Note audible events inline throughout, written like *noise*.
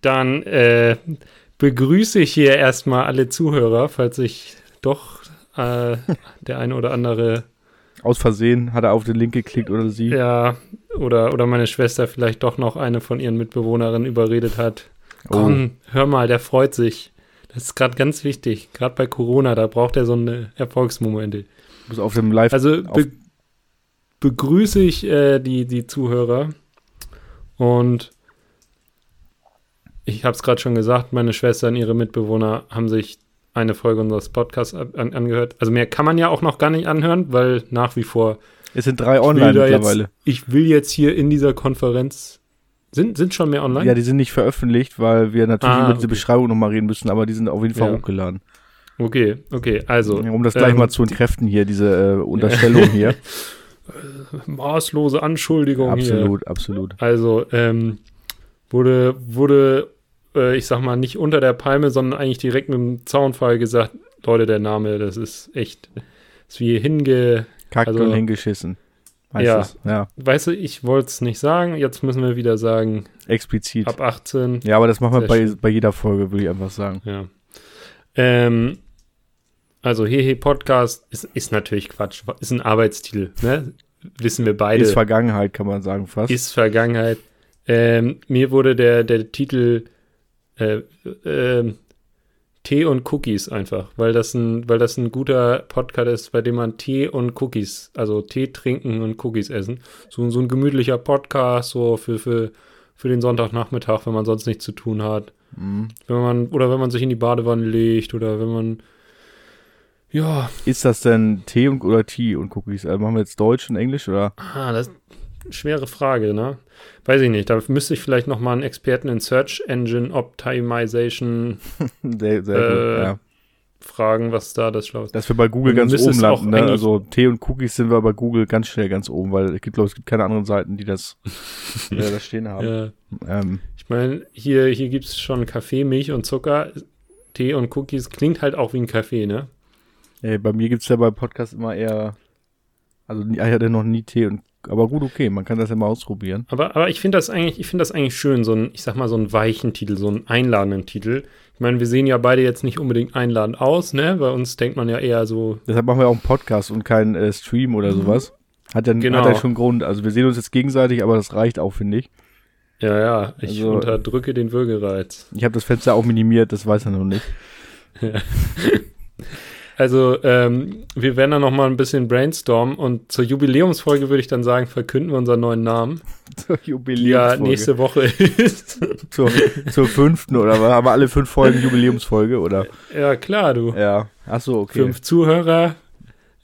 Dann äh, begrüße ich hier erstmal alle Zuhörer, falls ich doch äh, der eine oder andere. Aus Versehen hat er auf den Link geklickt oder sie. Ja, oder, oder meine Schwester vielleicht doch noch eine von ihren Mitbewohnerinnen überredet hat. Oh. Komm, hör mal, der freut sich. Das ist gerade ganz wichtig. Gerade bei Corona, da braucht er so eine Erfolgsmomente. Muss auf dem Live. Also be begrüße ich äh, die, die Zuhörer und ich habe es gerade schon gesagt, meine Schwester und ihre Mitbewohner haben sich eine Folge unseres Podcasts an, angehört. Also mehr kann man ja auch noch gar nicht anhören, weil nach wie vor. Es sind drei online mittlerweile. Jetzt, ich will jetzt hier in dieser Konferenz. Sind, sind schon mehr online? Ja, die sind nicht veröffentlicht, weil wir natürlich ah, über diese okay. Beschreibung nochmal reden müssen, aber die sind auf jeden Fall ja. hochgeladen. Okay, okay, also. Um das gleich ähm, mal zu entkräften hier, diese äh, *laughs* Unterstellung hier. *laughs* Maßlose Anschuldigung absolut, hier. Absolut, absolut. Also, ähm, wurde, wurde äh, ich sag mal, nicht unter der Palme, sondern eigentlich direkt mit dem Zaunfall gesagt, Leute, der Name, das ist echt, ist wie hinge... Kackt also, und hingeschissen. Ja, ja. Weißt du, ich wollte es nicht sagen, jetzt müssen wir wieder sagen. Explizit. Ab 18. Ja, aber das machen wir bei, bei jeder Folge, würde ich einfach sagen. Ja. Ähm, also Hehe Podcast ist, ist natürlich Quatsch, ist ein Arbeitstitel, ne? Wissen wir beide. Ist Vergangenheit, kann man sagen fast. Ist Vergangenheit. Ähm, mir wurde der, der Titel äh, äh, Tee und Cookies einfach, weil das ein, weil das ein guter Podcast ist, bei dem man Tee und Cookies, also Tee trinken und Cookies essen. So, so ein gemütlicher Podcast, so für, für, für den Sonntagnachmittag, wenn man sonst nichts zu tun hat. Mhm. Wenn man, oder wenn man sich in die Badewanne legt oder wenn man ja. Ist das denn Tee und, oder Tee und Cookies? Also machen wir jetzt Deutsch und Englisch oder? Ah, das schwere Frage, ne? Weiß ich nicht. Da müsste ich vielleicht noch mal einen Experten in Search Engine Optimization *laughs* sehr, sehr äh, gut, ja. fragen, was da das Schlauste ist. Dass wir bei Google ganz oben landen, ne? Also Tee und Cookies sind wir bei Google ganz schnell ganz oben, weil es gibt, glaube es gibt keine anderen Seiten, die das, äh, das stehen haben. *laughs* Ja. Ähm. Ich meine, hier, hier gibt es schon Kaffee, Milch und Zucker. Tee und Cookies klingt halt auch wie ein Kaffee, ne? Ey, bei mir gibt es ja bei Podcast immer eher, also ich hatte noch nie Tee und aber gut, okay, man kann das ja mal ausprobieren. Aber, aber ich finde das eigentlich, ich finde das eigentlich schön, so ein, ich sag mal, so einen weichen Titel, so einen einladenden Titel. Ich meine, wir sehen ja beide jetzt nicht unbedingt einladend aus, ne? Bei uns denkt man ja eher so. Deshalb machen wir auch einen Podcast und keinen äh, Stream oder mhm. sowas. Hat ja, genau. hat ja schon Grund. Also wir sehen uns jetzt gegenseitig, aber das reicht auch, finde ich. Ja, ja, ich also, unterdrücke den Würgereiz. Ich habe das Fenster auch minimiert, das weiß er noch nicht. ja. *laughs* *laughs* Also, ähm, wir werden da noch mal ein bisschen brainstormen und zur Jubiläumsfolge würde ich dann sagen, verkünden wir unseren neuen Namen. *laughs* Zur Jubiläumsfolge. Ja, nächste Woche *laughs* ist. zur, zur fünften oder was? Haben wir alle fünf Folgen Jubiläumsfolge oder? Ja, klar, du. Ja, ach so, okay. Fünf Zuhörer,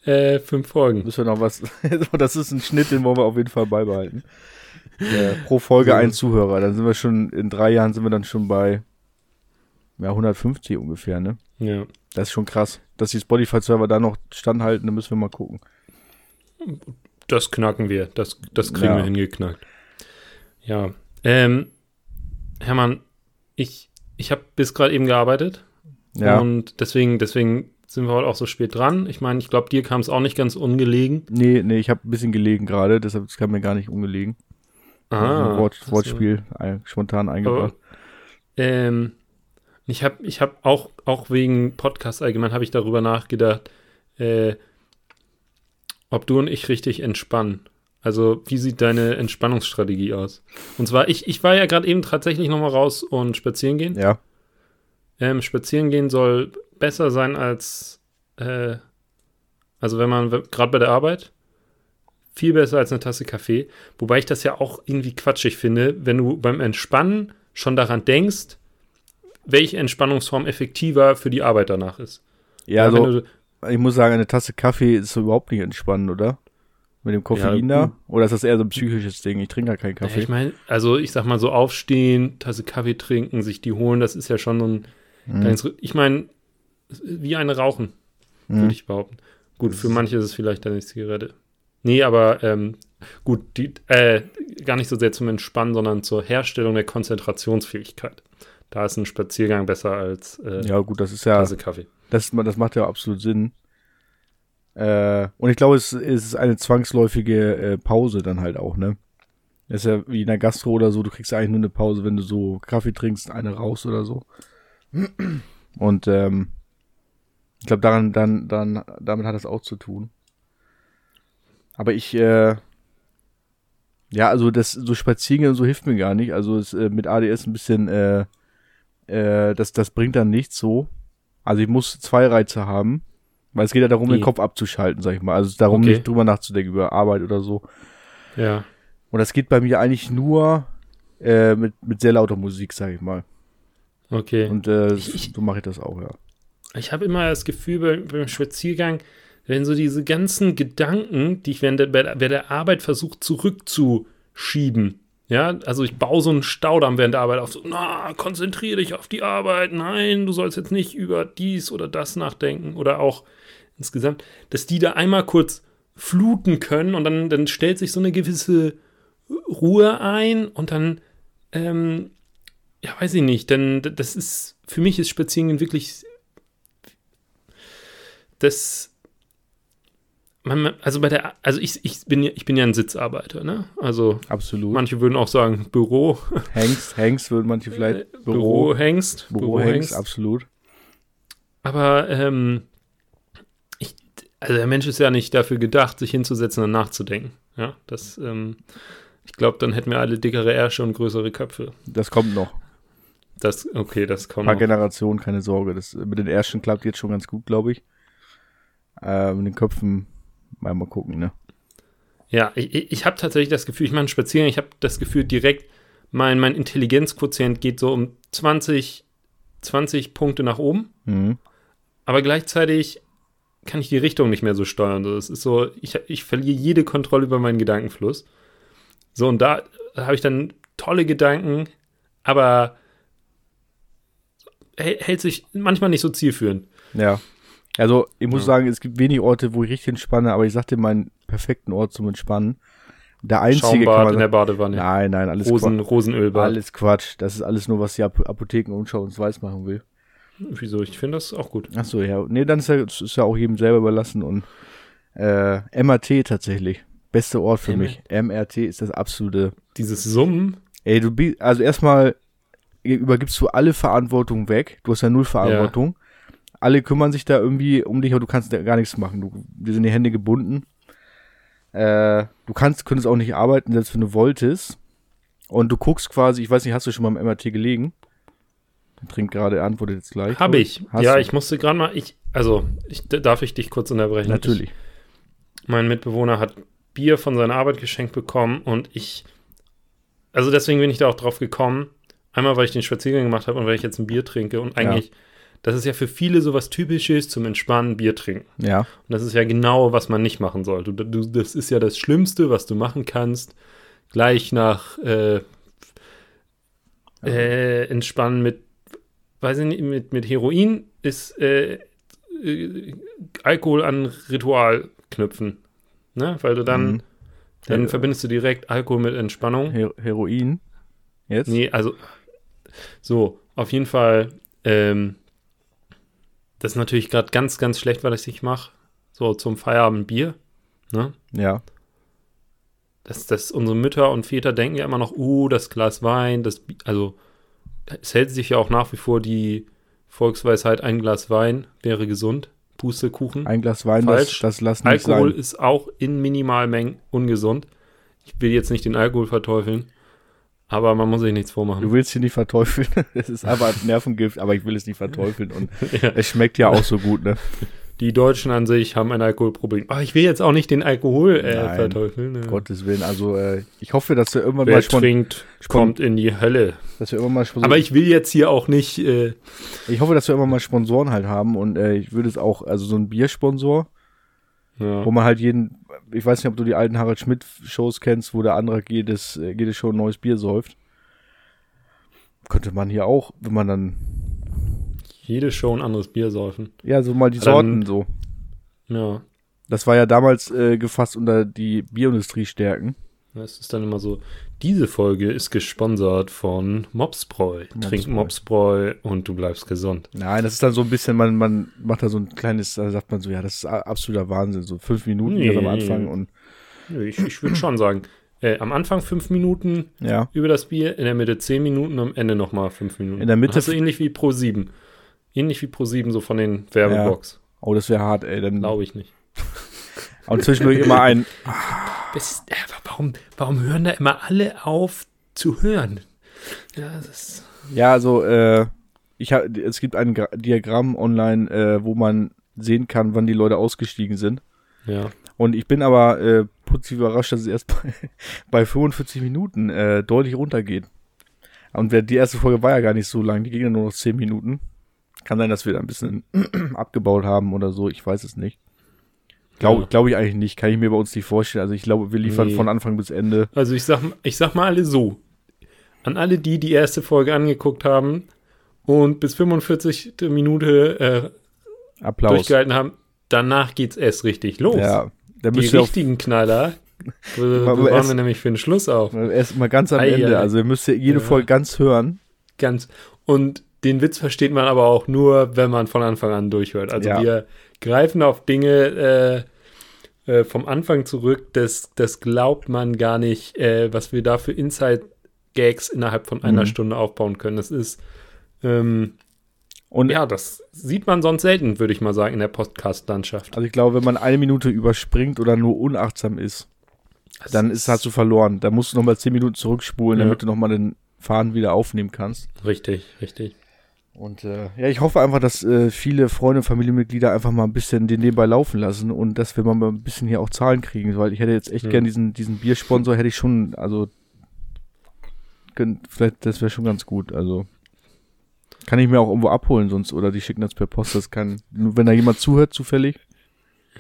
äh, fünf Folgen. Müssen wir noch was. *laughs* das ist ein Schnitt, den wollen wir auf jeden Fall beibehalten. Ja, pro Folge ein Zuhörer. Dann sind wir schon, in drei Jahren sind wir dann schon bei ja, 150 ungefähr, ne? Ja. Das ist schon krass. Dass die Spotify-Server da noch standhalten, da müssen wir mal gucken. Das knacken wir. Das, das kriegen ja. wir hingeknackt. Ja. Ähm, Hermann, ich, ich habe bis gerade eben gearbeitet. Ja. Und deswegen, deswegen sind wir heute auch so spät dran. Ich meine, ich glaube, dir kam es auch nicht ganz ungelegen. Nee, nee, ich habe ein bisschen gelegen gerade, deshalb kam mir gar nicht ungelegen. Ah. Wort, Wortspiel ein, spontan eingebracht. Oh. Ähm, ich habe ich hab auch, auch wegen Podcast allgemein habe ich darüber nachgedacht, äh, ob du und ich richtig entspannen. Also, wie sieht deine Entspannungsstrategie aus? Und zwar, ich, ich war ja gerade eben tatsächlich nochmal raus und spazieren gehen. Ja. Ähm, spazieren gehen soll besser sein als, äh, also wenn man, gerade bei der Arbeit, viel besser als eine Tasse Kaffee. Wobei ich das ja auch irgendwie quatschig finde, wenn du beim Entspannen schon daran denkst, welche Entspannungsform effektiver für die Arbeit danach ist. Ja, also, du, ich muss sagen, eine Tasse Kaffee ist so überhaupt nicht entspannend, oder? Mit dem Koffein ja, da? Oder ist das eher so ein psychisches Ding? Ich trinke ja keinen Kaffee. Ja, ich meine, also ich sag mal so aufstehen, Tasse Kaffee trinken, sich die holen, das ist ja schon so ein mhm. kleines, ich meine, wie eine Rauchen, mhm. würde ich behaupten. Gut, für manche ist es vielleicht eine Zigarette. Nee, aber ähm, gut, die, äh, gar nicht so sehr zum Entspannen, sondern zur Herstellung der Konzentrationsfähigkeit da ist ein Spaziergang besser als äh, ja gut, das ist ja Tasse Kaffee. Das, das macht ja absolut Sinn. Äh, und ich glaube, es, es ist eine zwangsläufige äh, Pause dann halt auch, ne? Das ist ja wie in der Gastro oder so, du kriegst ja eigentlich nur eine Pause, wenn du so Kaffee trinkst, eine raus oder so. Und ähm, ich glaube, daran, dann, dann, damit hat das auch zu tun. Aber ich, äh, ja, also das so Spaziergehen und so hilft mir gar nicht. Also es, äh, mit ADS ein bisschen, äh, äh, das, das bringt dann nichts so. Also ich muss zwei Reize haben, weil es geht ja darum, Wie? den Kopf abzuschalten, sag ich mal. Also darum Okay. nicht drüber nachzudenken über Arbeit oder so. Ja. Und das geht bei mir eigentlich nur äh, mit, mit sehr lauter Musik, sag ich mal. Okay. Und äh, Ich- so mache ich das auch, ja. Ich habe immer das Gefühl beim, beim Spaziergang, wenn so diese ganzen Gedanken, die ich während der- während der Arbeit versuche zurückzuschieben. Ja, also ich baue so einen Staudamm während der Arbeit auf, so, na, konzentriere dich auf die Arbeit, nein, du sollst jetzt nicht über dies oder das nachdenken. Oder auch insgesamt, dass die da einmal kurz fluten können und dann, dann stellt sich so eine gewisse Ruhe ein und dann, ähm, ja, weiß ich nicht, denn das ist, für mich ist Spazierengehen wirklich das man, also bei der also ich, ich bin ja ich bin ja ein Sitzarbeiter, ne? Also Absolut. manche würden auch sagen Büro, Hengst, Hengst würden manche vielleicht. *laughs* Äh, Büro, Hengst, Büro, Hengst, absolut. Aber ähm, ich, also der Mensch ist ja nicht dafür gedacht, sich hinzusetzen und nachzudenken. Ja, das, ähm, ich glaube, dann hätten wir alle dickere Ärsche und größere Köpfe. Das kommt noch. Das, okay, das Ein kommt paar noch. Generationen, keine Sorge. Das, mit den ersten klappt jetzt schon ganz gut, glaube ich. Äh, mit den Köpfen mal, mal gucken, ne? Ja, ich, ich- habe tatsächlich das Gefühl, ich mache einen Spaziergang, ich habe das Gefühl, direkt mein, mein Intelligenzquotient geht so um 20, 20 Punkte nach oben, Mhm. aber gleichzeitig kann ich die Richtung nicht mehr so steuern. Das ist so, ich, ich verliere jede Kontrolle über meinen Gedankenfluss. So, und da habe ich dann tolle Gedanken, aber hält sich manchmal nicht so zielführend. Ja. Also, ich muss Ja. sagen, es gibt wenig Orte, wo ich richtig entspanne, aber ich sagte meinen perfekten Ort zum Entspannen. Der einzige kann Schaumbad man in der Badewanne, Nein, nein, alles Rosen, Quatsch. Rosenölbad. Alles Quatsch. Das ist alles nur, was die Ap Apotheken Umschau uns weiß machen will. Wieso? Ich finde das auch gut. Ach so, ja. Nee, dann ist ja, ist ja auch jedem selber überlassen und äh, MRT tatsächlich. Beste Ort für M- mich. MRT ist das absolute. Dieses Summen, Ey, du bist, also erstmal übergibst du alle Verantwortung weg. Du hast ja null Verantwortung. Alle kümmern sich da irgendwie um dich, aber du kannst da gar nichts machen. Du, dir sind die Hände gebunden. Äh, du kannst, könntest auch nicht arbeiten, selbst wenn du wolltest. Und du guckst quasi, ich weiß nicht, hast du schon mal im MRT gelegen? Trinkt gerade, antwortet jetzt gleich. Habe ich. Hast ja, du? ich musste gerade mal, ich, also, ich, darf ich dich kurz unterbrechen? Natürlich. Ich, mein Mitbewohner hat Bier von seiner Arbeit geschenkt bekommen und ich, also deswegen bin ich da auch drauf gekommen. Einmal, weil ich den Spaziergang gemacht habe und weil ich jetzt ein Bier trinke und eigentlich, das ist ja für viele sowas Typisches zum Entspannen Bier trinken. Ja. Und das ist ja genau, was man nicht machen sollte. Du, das ist ja das Schlimmste, was du machen kannst. Gleich nach äh, äh, Entspannen mit, weiß ich nicht, mit, mit Heroin ist äh, äh, Alkohol an Ritual knüpfen. Ne? Weil du dann, Mhm. dann Ja. verbindest du direkt Alkohol mit Entspannung. Her Heroin. Jetzt? Nee, also so, auf jeden Fall, ähm, das ist natürlich gerade ganz, ganz schlecht, weil ich es nicht mache. So zum Feierabend Bier. Ne? Ja. Das, das, unsere Mütter und Väter denken ja immer noch, uh, das Glas Wein, das, also es hält sich ja auch nach wie vor die Volksweisheit, ein Glas Wein wäre gesund. Pustekuchen. Ein Glas Wein, das, Falsch. das lass nicht Alkohol sein. ist auch in Minimalmengen ungesund. Ich will jetzt nicht den Alkohol verteufeln, aber man muss sich nichts Du vormachen. willst ihn nicht verteufeln. *laughs* Es ist einfach ein Nervengift, aber ich will es nicht verteufeln. Und *laughs* Ja. es schmeckt ja auch so gut, ne? Die Deutschen an sich haben ein Alkoholproblem. Aber ich will jetzt auch nicht den Alkohol äh, Nein. verteufeln. Ne? Gottes Willen. Also, äh, ich hoffe, dass wir irgendwann Wer mal spon trinkt, kommt in die Hölle. dass wir irgendwann mal spon Aber ich will jetzt hier auch nicht. Äh, ich hoffe, dass wir irgendwann mal Sponsoren halt haben und äh, ich würde es auch, also so ein Biersponsor, ja. wo man halt jeden, ich weiß nicht, ob du die alten Harald Schmidt Shows kennst, wo der andere jedes, jede Show ein neues Bier säuft. Könnte man hier auch, wenn man dann, Jede Show ein anderes Bier saufen. ja, so mal die Dann- Sorten so. Ja. Das war ja damals äh, gefasst unter die Bierindustrie stärken. Das ist dann immer so. Diese Folge ist gesponsert von Mopsbräu. Trink Mopsbräu. Mopsbräu und du bleibst gesund. Nein, das ist dann so ein bisschen, man, man macht da so ein kleines, da sagt man so, ja, das ist absoluter Wahnsinn, so fünf Minuten Nee. am Anfang und Ich, ich würde schon sagen, Äh, am Anfang fünf Minuten Ja. über das Bier, in der Mitte zehn Minuten, am Ende nochmal fünf Minuten. In der Mitte- Also ähnlich wie Pro 7. Ähnlich wie Pro 7, so von den Werbebox. Oh, das wäre hart, ey. Dann, Glaube ich nicht. *laughs* und zwischendurch immer ein. *laughs* Das, äh, warum, warum hören da immer alle auf zu hören? Ja. Ja, also, äh, ich hab, es gibt ein Gra Diagramm online, äh, wo man sehen kann, wann die Leute ausgestiegen sind. Ja. Und ich bin aber äh, positiv überrascht, dass es erst *laughs* bei, bei 45 Minuten äh, deutlich runtergeht. Und wer- die erste Folge war ja gar nicht so lang, die ging ja nur noch 10 Minuten. Kann sein, dass wir da ein bisschen *clears throat* abgebaut haben oder so, ich weiß es nicht. Glaube Ja. glaub ich eigentlich nicht, kann ich mir bei uns nicht vorstellen. Also ich glaube, wir liefern Nee. von Anfang bis Ende. Also ich sag, ich sag mal alle so. An alle, die die erste Folge angeguckt haben und bis 45. Minute äh, Applaus. durchgehalten haben, danach geht's erst richtig los. Ja, da die richtigen Knaller, waren *laughs* erst- wir nämlich für den Schluss auf? erst mal ganz am Ei, Ende. ei. Also ihr müsst ja jede Ja. Folge ganz hören. Ganz. Und den Witz versteht man aber auch nur, wenn man von Anfang an durchhört. Also Ja. wir greifen auf Dinge äh, äh, vom Anfang zurück, das, das glaubt man gar nicht, äh, was wir da für Inside-Gags innerhalb von einer Mhm. Stunde aufbauen können. Das ist, ähm, Und ja, das sieht man sonst selten, würde ich mal sagen, in der Podcast-Landschaft. also ich glaube, wenn man eine Minute überspringt oder nur unachtsam ist, Das dann ist, hast du verloren. Da musst du nochmal 10 Minuten zurückspulen, Ja. damit du nochmal den Faden wieder aufnehmen kannst. Richtig, richtig. Und äh, ja, ich hoffe einfach, dass äh, viele Freunde und Familienmitglieder einfach mal ein bisschen den nebenbei laufen lassen und dass wir mal ein bisschen hier auch Zahlen kriegen, weil ich hätte jetzt echt Ja. gern diesen, diesen Biersponsor, hätte ich schon, also könnt, vielleicht, das wäre schon ganz gut. Also kann ich mir auch irgendwo abholen sonst oder die schicken das per Post, das kann, wenn da jemand zuhört zufällig.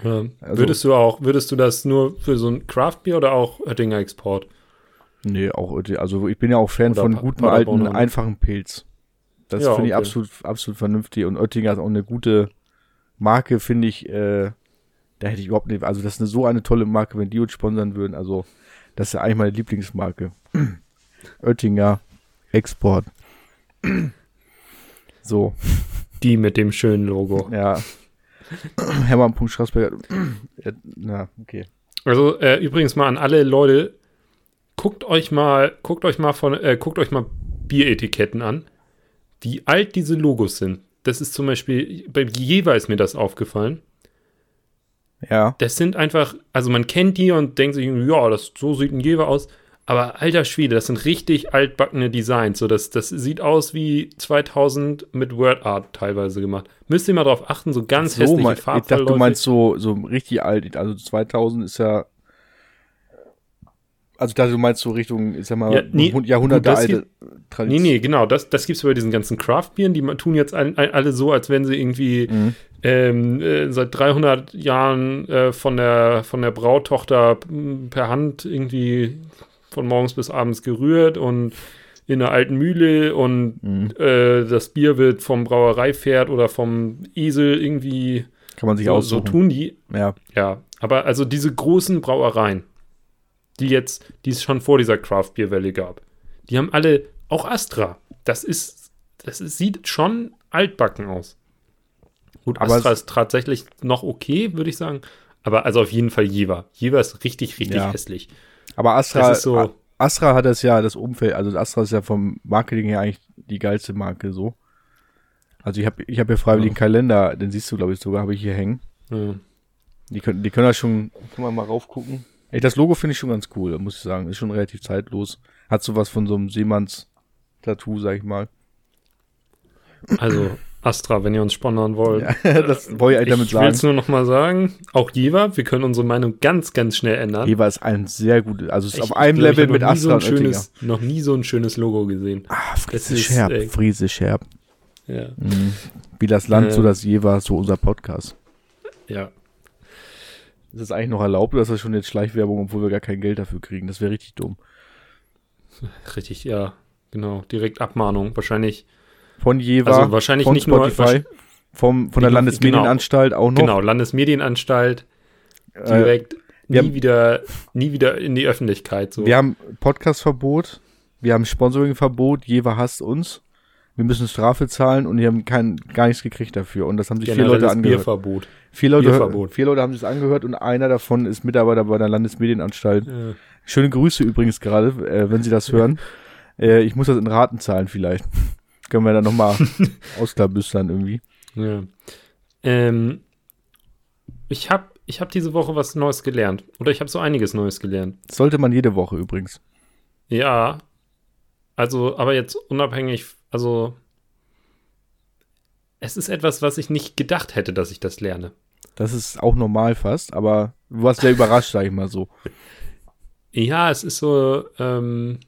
Ja. Also- würdest du auch, würdest du das nur für so ein Craft-Bier oder auch Oettinger Export? Nee, auch, also ich bin ja auch Fan Oder von Pa- gutem Paderborn alten, einfachen Pilz. Das Ja, finde ich okay. absolut, absolut vernünftig. Und Oettinger ist auch eine gute Marke, finde ich. Äh, da hätte ich überhaupt nicht, also das ist eine, so eine tolle Marke, wenn die uns sponsern würden. Also, das ist ja eigentlich meine Lieblingsmarke. *clears throat* Oettinger Export. *clears throat* so, Die mit dem schönen Logo. ja. *clears throat* Hermann Straßberger. ja, na, okay. Also äh, übrigens mal an alle Leute, guckt euch mal, guckt euch mal von, äh, guckt euch mal Bieretiketten an, wie alt diese Logos sind. Das ist zum Beispiel, bei Jever ist mir das aufgefallen. Ja. Das sind einfach, also man kennt die und denkt sich, ja, das, so sieht ein Jever aus. Aber alter Schwede, das sind richtig altbackene Designs. So, das, das sieht aus wie 2000 mit WordArt teilweise gemacht. Müsst ihr mal drauf achten, so ganz So, hässliche mein, ich dachte, du meinst so, so richtig alt. Also 2000 ist ja. Also da du meinst so Richtung, ich sag mal, Ja, nee, Jahrhunderte gut, das alte Nee, Tradition. nee, genau. Das, das gibt es bei diesen ganzen Craft-Bieren. Die tun jetzt all, all, alle so, als wenn sie irgendwie Mhm. ähm, äh, seit 300 Jahren äh, von, der, von der Brautochter m, per Hand irgendwie von morgens bis abends gerührt und in einer alten Mühle und Mhm. äh, das Bier wird vom Brauereipferd oder vom Esel irgendwie Kann man sich so, so tun die. Ja. Ja, aber also diese großen Brauereien, die jetzt, die es schon vor dieser Craft-Bier-Welle gab, die haben alle, auch Astra, das ist, das ist, sieht schon altbacken aus. Gut, Aber Astra ist tatsächlich noch okay, würde ich sagen. Aber also auf jeden Fall Jever. Jever ist richtig, richtig Ja. hässlich. Aber Astra, ist so, Astra hat das ja, das Umfeld, also Astra ist ja vom Marketing her eigentlich die geilste Marke so. Also ich habe ich hab hier freiwillig einen Kalender, den siehst du, glaube ich, sogar, habe ich hier hängen. ja. Die können, die können da schon, kann man mal raufgucken. Ey, das Logo finde ich schon ganz cool, muss ich sagen. Ist schon relativ zeitlos. Hat sowas von so einem Seemanns-Tattoo, sag ich mal. also Astra, wenn ihr uns sponsern wollt. Ja, *laughs* das wollte ich eigentlich damit ich will es sagen. nur noch mal sagen, auch Jever, wir können unsere Meinung ganz, ganz schnell ändern. Jever ist ein sehr gutes, also ist Ich- auf einem glaub, Level mit so Astra Oettinger. schönes, Noch nie so ein schönes Logo gesehen. Ah, Friese ist, Scherb, äh, Friese Scherb. Ja. Mhm. Wie das Land, Ähm. so das Jever, so unser Podcast. ja. Ist das eigentlich noch erlaubt oder ist das schon jetzt Schleichwerbung, obwohl wir gar kein Geld dafür kriegen? Das wäre richtig dumm. *laughs* Richtig, ja. Genau. Direkt Abmahnung. Wahrscheinlich. Von Jever, Also wahrscheinlich von nicht nur- Spotify, vom, von der nur- Landesmedienanstalt auch noch. Genau. Landesmedienanstalt. Äh, Direkt wir nie haben- wieder, nie wieder in die Öffentlichkeit. So. Wir haben Podcastverbot, wir haben Sponsoringverbot, Jever hasst uns. Wir müssen Strafe zahlen und die haben kein, gar nichts gekriegt dafür. Und das haben sich vier Generelles Leute angehört. Bierverbot. Vier Leute, Bierverbot. vier Leute haben sich das angehört und einer davon ist Mitarbeiter bei der Landesmedienanstalt. Ja. Schöne Grüße übrigens gerade, äh, wenn Sie das *laughs* hören. äh, ich muss das in Raten zahlen vielleicht. *laughs* Können wir dann nochmal *laughs* ausklabüstern irgendwie. Ja. Ähm, ich habe ich hab diese Woche was Neues gelernt. Oder ich habe so einiges Neues gelernt. Das sollte man jede Woche übrigens. Ja. Also, aber jetzt unabhängig, also es ist etwas, was ich nicht gedacht hätte, dass ich das lerne. Das ist auch normal fast, aber du warst sehr überrascht, sag ich mal so. Ja, es ist so, ähm,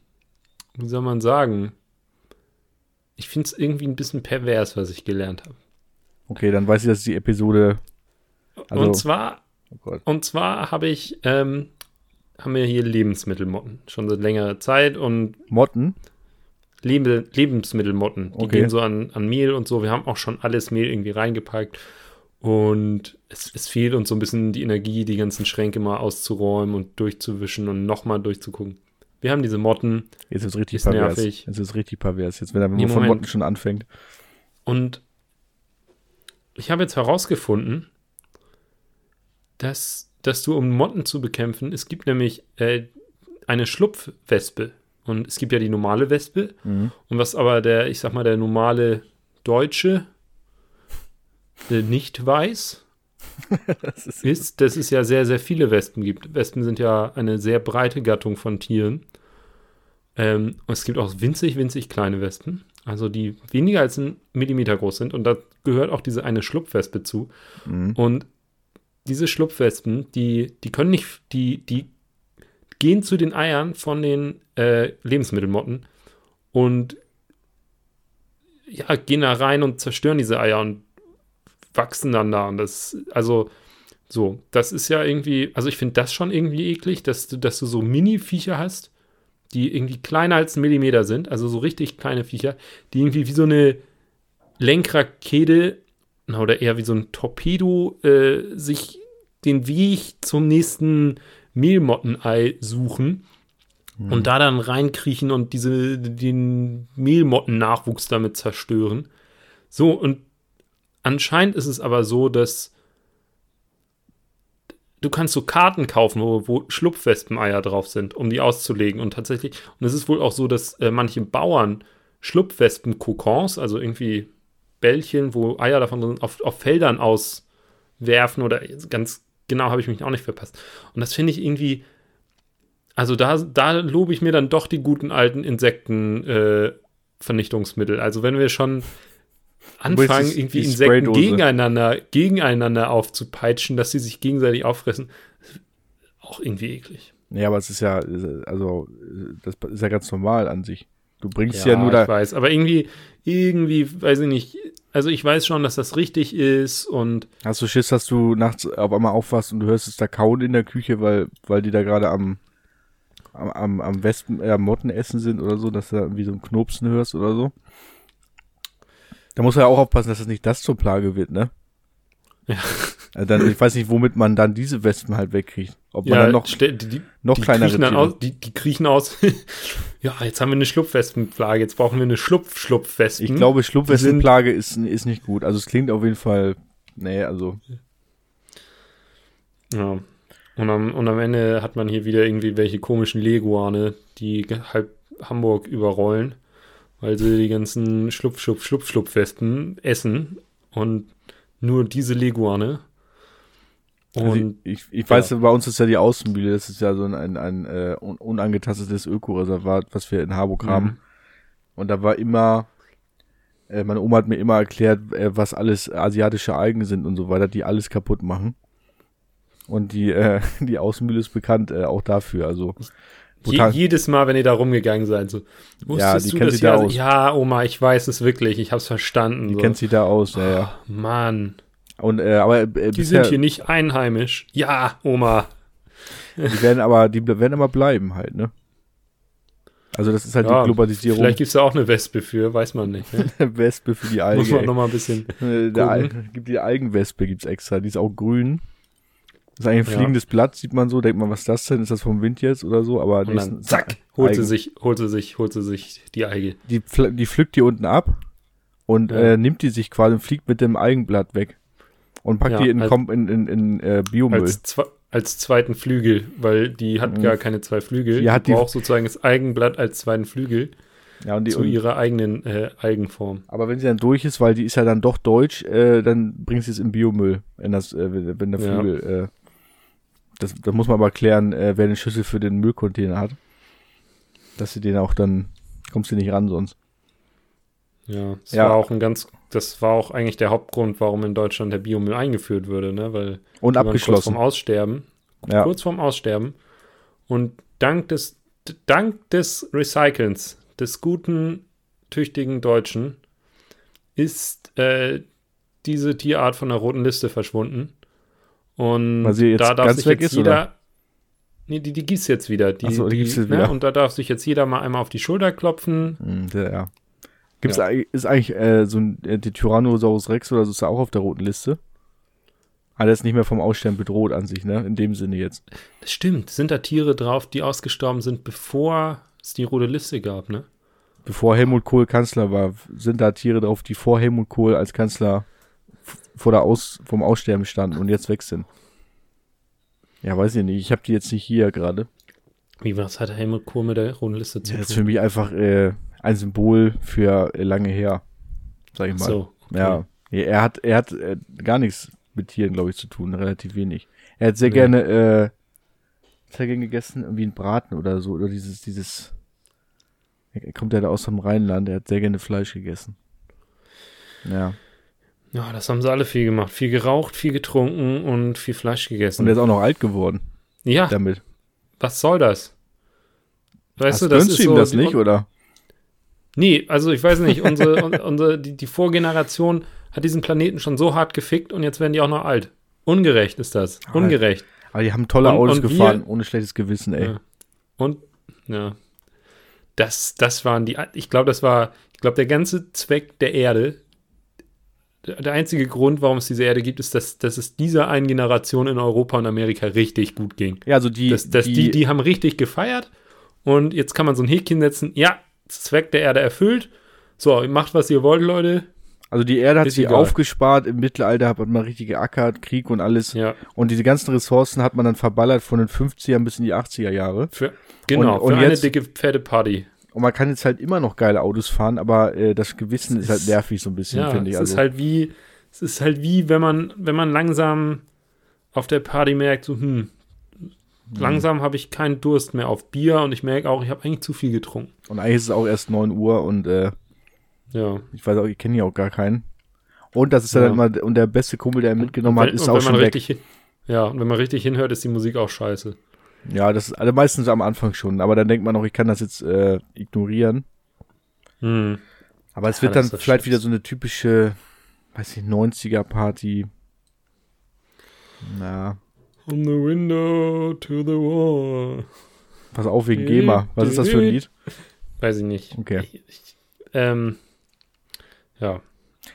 wie soll man sagen? Ich finde es irgendwie ein bisschen pervers, was ich gelernt habe. Okay, dann weiß ich, dass die Episode. Also- und zwar, Oh und zwar habe ich, ähm, haben wir hier Lebensmittelmotten schon seit längerer Zeit und Motten. Lebe Lebensmittelmotten, die Okay. gehen so an, an Mehl und so. Wir haben auch schon alles Mehl irgendwie reingepackt. Und es, es fehlt uns so ein bisschen die Energie, die ganzen Schränke mal auszuräumen und durchzuwischen und nochmal durchzugucken. Wir haben diese Motten Jetzt ist richtig Ist pervers. nervig. Jetzt ist richtig pervers. Jetzt, wenn er Nee, von. Motten schon anfängt. und ich habe jetzt herausgefunden, dass, dass du, um Motten zu bekämpfen, es gibt nämlich äh, eine Schlupfwespe. Und es gibt ja die normale Wespe. Mhm. Und was aber der, ich sag mal, der normale Deutsche äh, nicht weiß, *laughs* Das ist, ist, dass es ja sehr, sehr viele Wespen gibt. Wespen sind ja eine sehr breite Gattung von Tieren. Ähm, und es gibt auch winzig, winzig kleine Wespen, also die weniger als ein Millimeter groß sind. Und da gehört auch diese eine Schlupfwespe zu. Mhm. Und diese Schlupfwespen, die, die können nicht, die, die gehen zu den Eiern von den äh, Lebensmittelmotten und ja, gehen da rein und zerstören diese Eier und wachsen dann da. Und das, also, so, das ist ja irgendwie, also ich finde das schon irgendwie eklig, dass du, dass du so Mini-Viecher hast, die irgendwie kleiner als ein Millimeter sind, also so richtig kleine Viecher, die irgendwie wie so eine Lenkrakete oder eher wie so ein Torpedo äh, sich den Weg zum nächsten Mehlmottenei suchen und da dann reinkriechen und diese, den Mehlmotten-Nachwuchs damit zerstören. So, und anscheinend ist es aber so, dass du kannst so Karten kaufen, wo, wo Schlupfwespeneier drauf sind, um die auszulegen. Und tatsächlich, und es ist wohl auch so, dass äh, manche Bauern Schlupfwespen-Kokons, also irgendwie Bällchen, wo Eier davon sind, auf, auf Feldern auswerfen oder ganz genau habe ich mich auch nicht verpasst. Und das finde ich irgendwie, also da, da lobe ich mir dann doch die guten alten Insektenvernichtungsmittel. Äh, also wenn wir schon anfangen, irgendwie Insekten gegeneinander, gegeneinander aufzupeitschen, dass sie sich gegenseitig auffressen, auch irgendwie eklig. ja, aber es ist ja, also, das ist ja ganz normal an sich. Du bringst ja, nur da. ich weiß, aber irgendwie, irgendwie, weiß ich nicht, also ich weiß schon, dass das richtig ist und Hast du Schiss, dass du nachts auf einmal aufwachst und du hörst es da kauen in der Küche, weil, weil die da gerade am, am, am, Wespen, äh, am Mottenessen sind oder so, dass du da irgendwie so ein Knopsen hörst oder so? Da muss man ja auch aufpassen, dass das nicht das zur Plage wird, ne? Ja. Also dann, ich weiß nicht, womit man dann diese Wespen halt wegkriegt. Ob man ja, dann noch, die, die, noch die kleinere kriechen aus, die, die kriechen aus. *laughs* ja, jetzt haben wir eine Schlupfwespenplage, jetzt brauchen wir eine Schlupf-Schlupfwespen. Ich glaube, Schlupfwespenplage ist, ist nicht gut. Also es klingt auf jeden Fall, nee, also Ja. Und am, und am Ende hat man hier wieder irgendwie welche komischen Leguane, die halb Hamburg überrollen, weil sie die ganzen Schlupf, Schlupf, Schlupf, Schlupfwespen essen und nur diese Leguane. Und Also ich, ich weiß, bei uns ist ja die Außenmühle, das ist ja so ein, ein, ein äh, un- unangetastetes Ökoreservat, was wir in Harburg Mhm. haben. Und da war immer, äh, meine Oma hat mir immer erklärt, äh, was alles asiatische Algen sind und so weiter, die alles kaputt machen. Und die, äh, *laughs* die Außenmühle ist bekannt äh, auch dafür. Also je, jedes Mal, wenn ihr da rumgegangen seid, so, wusstest die du kennt das da ja? aus. Ja, Oma, ich weiß es wirklich, ich hab's verstanden. die so. kennt sich da aus, ja, ja. Mann, Und äh, aber äh, die bisher, sind hier nicht einheimisch. Ja, Oma. die werden aber, die werden immer bleiben halt, ne? Also das ist halt Ja, die Globalisierung. Vielleicht gibt's da auch eine Wespe für, weiß man nicht. Ne? *laughs* Wespe für die Alge. Muss man nochmal ein bisschen. Äh, Der Al gibt die Algenwespe gibt's extra, die ist auch grün. Das ist eigentlich ein Ja. fliegendes Blatt, sieht man so, denkt man, was ist das denn? Ist das vom Wind jetzt oder so? Aber Und dann zack, holt sie sich, holt sie sich, holt sie sich die Alge. die, die pflückt die unten ab und Ja. äh, nimmt die sich quasi und fliegt mit dem Algenblatt weg. Und packt Ja, die in, als- in, in, in äh, Biomüll. Als, zwe als zweiten Flügel, weil die hat Mhm. gar keine zwei Flügel. Die hat die braucht sozusagen das Eigenblatt als zweiten Flügel ja, und die, zu ihrer eigenen äh, Algenform. aber wenn sie dann durch ist, weil die ist ja dann doch deutsch, äh, dann bringt sie es in Biomüll, wenn, das, äh, wenn der Ja. Flügel. Das, da muss man aber klären, äh, wer den Schlüssel für den Müllcontainer hat. Dass sie den auch dann, kommst du nicht ran sonst. Ja, das Ja. war auch ein ganz, das war auch eigentlich der Hauptgrund, warum in Deutschland der Biomüll eingeführt würde, ne? Weil Und waren kurz abgeschlossen. vorm Aussterben, Ja. kurz vorm Aussterben. Und dank des, dank des Recycelns, des guten, tüchtigen Deutschen, ist äh, diese Tierart von der roten Liste verschwunden. Und Weil sie jetzt da darf ganz sich weg jetzt ist, jeder. oder? Nee, die, die gibt's jetzt wieder. Die, so, die die, gibt's jetzt ne? wieder. Und da darf sich jetzt jeder mal einmal auf die Schulter klopfen. Hm, der, ja. Gibt's Ja. ist eigentlich äh, so ein äh, die Tyrannosaurus Rex oder so ist ja auch auf der roten Liste. Aber der ist nicht mehr vom Aussterben bedroht an sich, ne? In dem Sinne jetzt. Das stimmt. Sind da Tiere drauf, die ausgestorben sind, bevor es die rote Liste gab, ne? Bevor Helmut Kohl Kanzler war, sind da Tiere drauf, die vor Helmut Kohl als Kanzler vor der Aus vom Aussterben standen und jetzt weg sind. Ja, weiß ich nicht. Ich habe die jetzt nicht hier gerade. Wie was hat Helmut Kohl mit der roten Liste zu Das ist tun? für mich einfach äh, ein Symbol für äh, lange her, sag ich mal. So. okay. Ja, Ja, er hat, er hat äh, gar nichts mit Tieren, glaube ich, zu tun, relativ wenig. Er hat sehr Nee. gerne, äh, er gerne gegessen? Irgendwie ein Braten oder so, oder dieses, dieses, er kommt ja da aus dem Rheinland, er hat sehr gerne Fleisch gegessen. Ja. Ja, das haben sie alle viel gemacht. Viel geraucht, viel getrunken und viel Fleisch gegessen. Und er ist auch noch alt geworden ja, damit. was soll das? Weißt Hast du, das ist du ihm so, das nicht, oder? Nee, also ich weiß nicht, unsere, un- unsere die, die Vorgeneration hat diesen Planeten schon so hart gefickt und jetzt werden die auch noch alt. Ungerecht ist das. Ungerecht. Aber die haben tolle Und- Autos und wir- gefahren, ohne schlechtes Gewissen, ey. Ja. Und ja. Das, das waren die. Ich glaube, das war, ich glaube, der ganze Zweck der Erde, der, einzige Grund, warum es diese Erde gibt, ist, dass, dass es dieser einen Generation in Europa und Amerika richtig gut ging. Ja, also die, Das, das, die, die, haben richtig gefeiert und jetzt kann man so ein Häkchen setzen. Ja, Zweck der Erde erfüllt. So, macht, was ihr wollt, Leute. also die Erde hat ist egal. aufgespart, im Mittelalter hat man richtig geackert, Krieg und alles. Ja, Und diese ganzen Ressourcen hat man dann verballert von den 50er bis in die 80er Jahre. für, genau, Und- und für eine jetzt- dicke, fette Party. Und man kann jetzt halt immer noch geile Autos fahren, aber äh, das Gewissen Es ist halt ist- nervig so ein bisschen, Ja, finde ich. es Also, ist halt wie, es ist halt wie, wenn man, wenn man langsam auf der Party merkt, so, hm, langsam habe ich keinen Durst mehr auf Bier und ich merke auch, ich habe eigentlich zu viel getrunken. und eigentlich ist es auch erst 9 Uhr und äh, Ja. ich weiß auch, ich kenne hier auch gar keinen. Und das ist ja Ja. dann immer, und der beste Kumpel, der mitgenommen und hat, ist auch schon weg. richtig, hin- ja, und wenn man richtig hinhört, ist die Musik auch scheiße. Ja, das ist also meistens am Anfang schon, aber dann denkt man auch, ich kann das jetzt äh, ignorieren. Hm. Aber es Ja, wird dann vielleicht wieder Schlimmste. so eine typische, weiß ich, 90er Party. Na, From the window to the wall. pass auf wegen GEMA. Was ist das für ein Lied? Weiß ich nicht. Okay. Ich, ich, ähm, ja.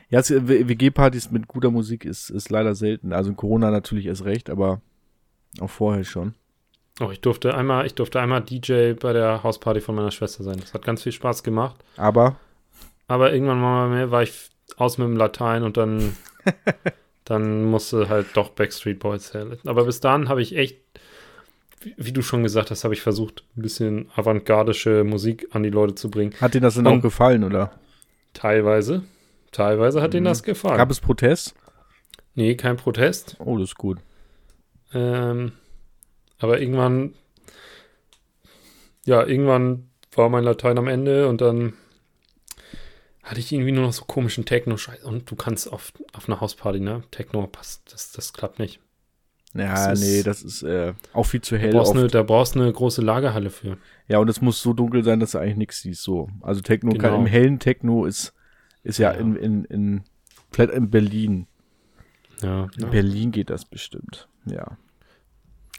Ja, W- WG-Partys mit guter Musik ist, ist leider selten. Also in Corona natürlich erst recht, aber auch vorher schon. Oh, ich durfte einmal, ich durfte einmal DJ bei der Hausparty von meiner Schwester sein. Das hat ganz viel Spaß gemacht. Aber Aber irgendwann mal war ich aus mit dem Latein und dann, *laughs* dann musste halt doch Backstreet Boys her. Aber bis dahin habe ich echt, wie, du schon gesagt hast, habe ich versucht, ein bisschen avantgardische Musik an die Leute zu bringen. hat dir das denn Und- auch gefallen, oder? Teilweise. Teilweise hat denen Mhm. das gefallen. Gab es Protest? nee, kein Protest. Oh, das ist gut. Ähm, aber irgendwann, ja, irgendwann war mein Latein am Ende und dann hatte ich irgendwie nur noch so komischen Techno-Scheiß. Und du kannst auf, auf einer Hausparty, ne? Techno passt, das, das klappt nicht. Ja, Das ist- nee, das ist äh, auch viel zu Da hell. brauchst, Oft. eine, da brauchst du eine große Lagerhalle für. Ja, und es muss so dunkel sein, dass du eigentlich nichts siehst. So. Also Techno kann Genau. im hellen Techno ist, ist ja, Ja. in, in, in, in Berlin. Ja, In ja. Berlin geht das bestimmt. Ja.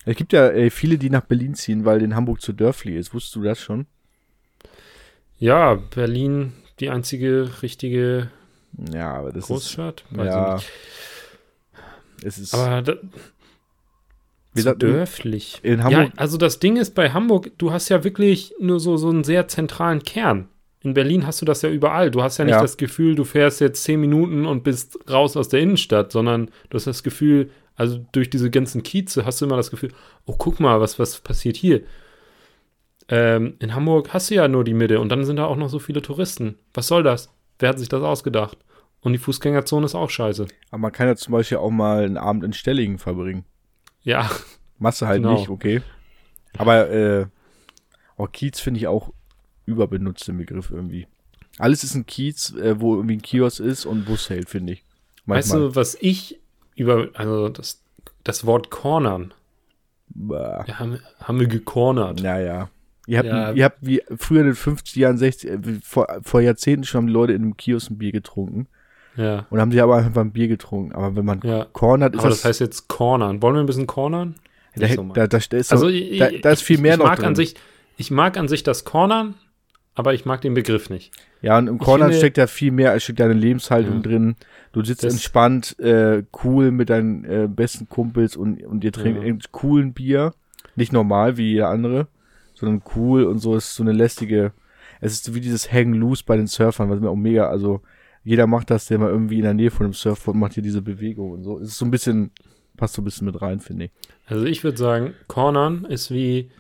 Es gibt ja äh, viele, die nach Berlin ziehen, weil in Hamburg zu dörflich ist. Wusstest du das schon? ja, Berlin, die einzige richtige Ja, aber das Großstadt. ist. Ja. Es ist. Aber da, wie gesagt, dörflich. in Hamburg. Ja, also das Ding ist bei Hamburg, du hast ja wirklich nur so, so einen sehr zentralen Kern. in Berlin hast du das ja überall. Du hast ja nicht Ja. das Gefühl, du fährst jetzt zehn Minuten und bist raus aus der Innenstadt, sondern du hast das Gefühl, also durch diese ganzen Kieze hast du immer das Gefühl, oh, guck mal, was, was passiert hier. Ähm, in Hamburg hast du ja nur die Mitte und dann sind da auch noch so viele Touristen. Was soll das? Wer hat sich das ausgedacht? Und die Fußgängerzone ist auch scheiße. Aber man kann ja zum Beispiel auch mal einen Abend in Stellingen verbringen. Ja, Masse halt Genau. nicht, okay. Aber äh, auch Kiez finde ich auch überbenutzt im Begriff irgendwie. Alles ist ein Kiez, äh, wo irgendwie ein Kiosk ist und Bus hält, finde ich. weißt du, was ich über, also das, das Wort cornern, Bah. wir haben, haben wir gecornert. Naja. Ihr habt, Ja. ihr habt wie früher in den 50 Jahren, 60, äh, vor, vor Jahrzehnten schon haben die Leute in einem Kiosk ein Bier getrunken. Ja, Und haben sie aber einfach ein Bier getrunken. Aber wenn man ja. cornert, ist Aber das, das heißt jetzt cornern. Wollen wir ein bisschen cornern? da, so da, da, da, ist also so, ich, da, da ist viel mehr ich, ich noch mag drin. an sich, ich mag an sich das Cornern, aber ich mag den Begriff nicht. Ja, und im Corner finde- steckt ja viel mehr, es steckt deine Lebenshaltung Ja. drin. Du sitzt Das- entspannt, äh, cool mit deinen äh, besten Kumpels und, und ihr trinkt Ja. coolen Bier. Nicht normal wie jeder andere, sondern cool und so ist so eine lästige. Es ist wie dieses Hang Loose bei den Surfern, was mir auch mega, also jeder macht das, der mal irgendwie in der Nähe von dem Surfboard macht hier diese Bewegung und so. Es ist so ein bisschen, passt so ein bisschen mit rein, finde ich. Also ich würde sagen, Cornern ist wie,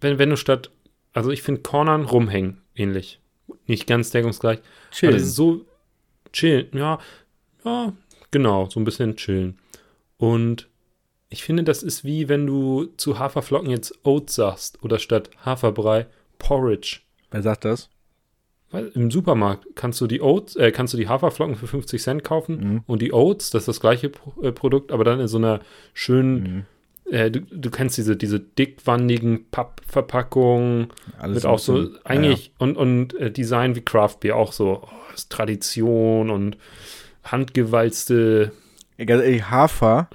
wenn, wenn du statt, also ich finde Cornern rumhängen ähnlich. Nicht ganz deckungsgleich. Chill. Aber das ist so chillen, ja, ja, genau, so ein bisschen chillen. Und ich finde, das ist wie wenn du zu Haferflocken jetzt Oats sagst oder statt Haferbrei Porridge. Wer sagt das? Weil Im Supermarkt kannst du die Oats, äh, kannst du die Haferflocken für 50 Cent kaufen Mhm. und die Oats, das ist das gleiche Pro äh, Produkt, aber dann in so einer schönen, Mhm. Äh, du, du kennst diese, diese dickwandigen Pappverpackungen Alles mit auch so eigentlich und, und äh, Design wie Craft Beer auch so oh, ist Tradition und handgewalzte Ja, ehrlich, Hafer,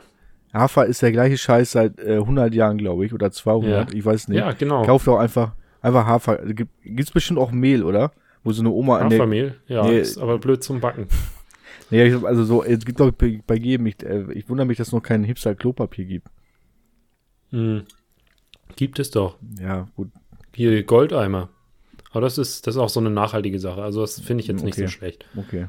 Hafer ist der gleiche Scheiß seit äh, 100 Jahren, glaube ich, oder 200, Ja. ich weiß nicht. ja genau Kauft doch einfach, einfach Hafer. Gibt, gibt's bestimmt auch Mehl, oder? Wo so eine Oma an Hafermehl ja Nee. ist aber blöd zum Backen *laughs* nee, also so, es gibt doch bei, bei jedem, ich, äh, ich wundere mich, dass es noch kein Hipster Klopapier gibt. Hm. gibt es doch Ja, gut. hier Goldeimer aber das ist das ist auch so eine nachhaltige Sache also das finde ich jetzt nicht Okay. so schlecht Okay.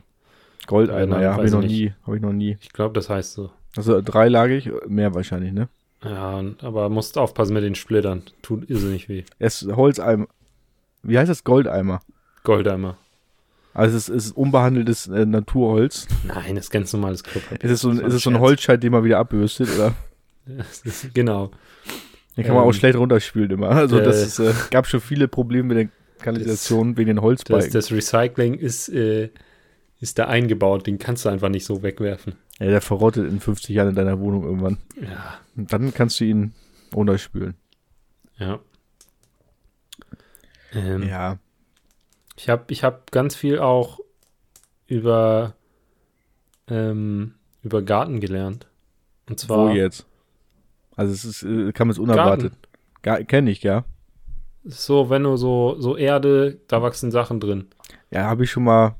Goldeimer, ja, habe ich noch nie, habe ich noch nie. ich glaube das heißt so Also dreilagig, mehr wahrscheinlich, ne? Ja, aber musst aufpassen mit den Splittern. Tut irrsinnig weh. Es ist Holzeimer. Wie heißt das? Goldeimer. Goldeimer. Also es ist, es ist unbehandeltes äh, Naturholz. Nein, das ist ganz normales Klopapier. Ist es so ein, ist so ein. Holzscheit, den man wieder abbürstet, oder? *laughs* Genau. Den kann man auch Ähm, schlecht runterspülen immer. Also äh, das ist, äh, gab schon viele Probleme mit der Kanalisation wegen den Das, Holzbalken. das Recycling ist, äh, ist da eingebaut. Den kannst du einfach nicht so wegwerfen. ja, der verrottet in 50 Jahren in deiner Wohnung irgendwann. Ja, Und dann kannst du ihn runterspülen. ja. Ähm, Ja. Ich habe ich hab ganz viel auch über, ähm, über Garten gelernt. Und Wo zwar jetzt? Also es ist, äh, kam jetzt unerwartet. Gar, kenn ich, ja. so, wenn du so, so Erde, da wachsen Sachen drin. Ja, habe ich schon mal.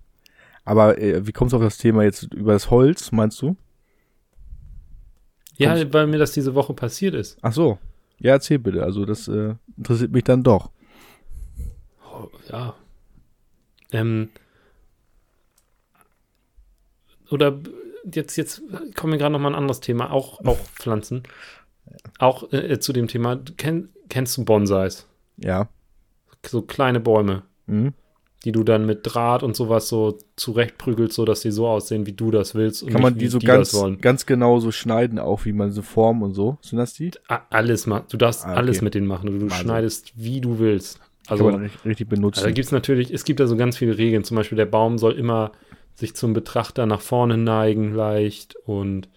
Aber äh, wie kommst du auf das Thema jetzt über das Holz, meinst du? Ja, Kommst- weil mir das diese Woche passiert ist. Ach so. Ja, erzähl bitte. Also das äh, interessiert mich dann doch. Oh, ja. Ähm, oder jetzt, jetzt kommen wir gerade noch mal ein anderes Thema, auch, auch Pflanzen. Auch äh, zu dem Thema, kenn, kennst du Bonsais? Ja. So kleine Bäume, Mhm. die du dann mit Draht und sowas so zurechtprügelst, so dass sie so aussehen, wie du das willst. Und Kann man die so die ganz, ganz genau so schneiden, auch wie man so formen und so? Sind das die? Alles Du darfst Ah, okay. alles mit denen machen. Du, du schneidest, wie du willst. Also, Also, Kann man richtig, Also benutzen. da gibt es natürlich, es gibt da so ganz viele Regeln. Zum Beispiel der Baum soll immer sich zum Betrachter nach vorne neigen leicht und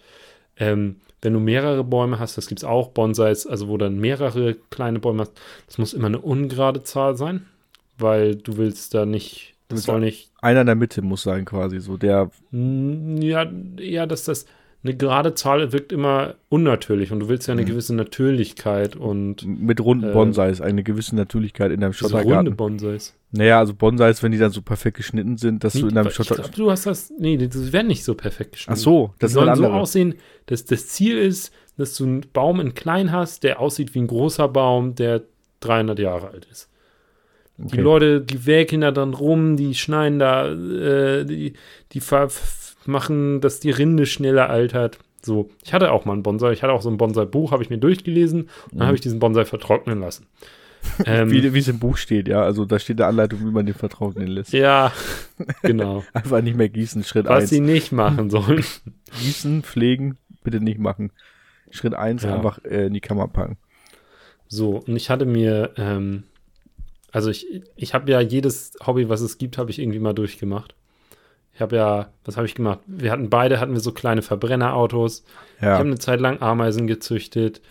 ähm, wenn du mehrere Bäume hast, das gibt es auch Bonsais, also wo dann mehrere kleine Bäume hast, das muss immer eine ungerade Zahl sein, weil du willst da nicht, das soll nicht, Einer in der Mitte muss sein quasi, so der, ja, ja, dass das eine gerade Zahl wirkt immer unnatürlich und du willst ja eine Mhm. gewisse Natürlichkeit und mit runden Äh, Bonsais, eine gewisse Natürlichkeit in deinem runde Schottergarten. Bonsais. Naja, also Bonsais, wenn die dann so perfekt geschnitten sind, dass du Nee, in deinem ich Schotter... glaube, du hast das, nee, die die werden nicht so perfekt Ach geschnitten. so, Die das sollen ein so aussehen, dass das Ziel ist, dass du einen Baum in klein hast, der aussieht wie ein großer Baum, der 300 Jahre alt ist. Die Okay. Leute, die werkeln da dann rum, die schneiden da, äh, die, die ver- machen, dass die Rinde schneller altert. So, ich hatte auch mal einen Bonsai, ich hatte auch so ein Bonsai-Buch, habe ich mir durchgelesen und dann Mhm. habe ich diesen Bonsai vertrocknen lassen. ähm, Wie, es im Buch steht, ja. Also da steht eine Anleitung, wie man den vertrocknen lässt. ja, genau. *laughs* Einfach nicht mehr gießen, Schritt Was 1. sie nicht machen sollen. Gießen, pflegen, bitte nicht machen. Schritt 1 Ja. einfach äh, in die Kammer packen. So, und ich hatte mir, ähm, also ich, ich habe ja jedes Hobby, was es gibt, habe ich irgendwie mal durchgemacht. Ich habe ja, was habe ich gemacht? Wir hatten beide, hatten wir so kleine Verbrennerautos. Ich Ja. habe eine Zeit lang Ameisen gezüchtet.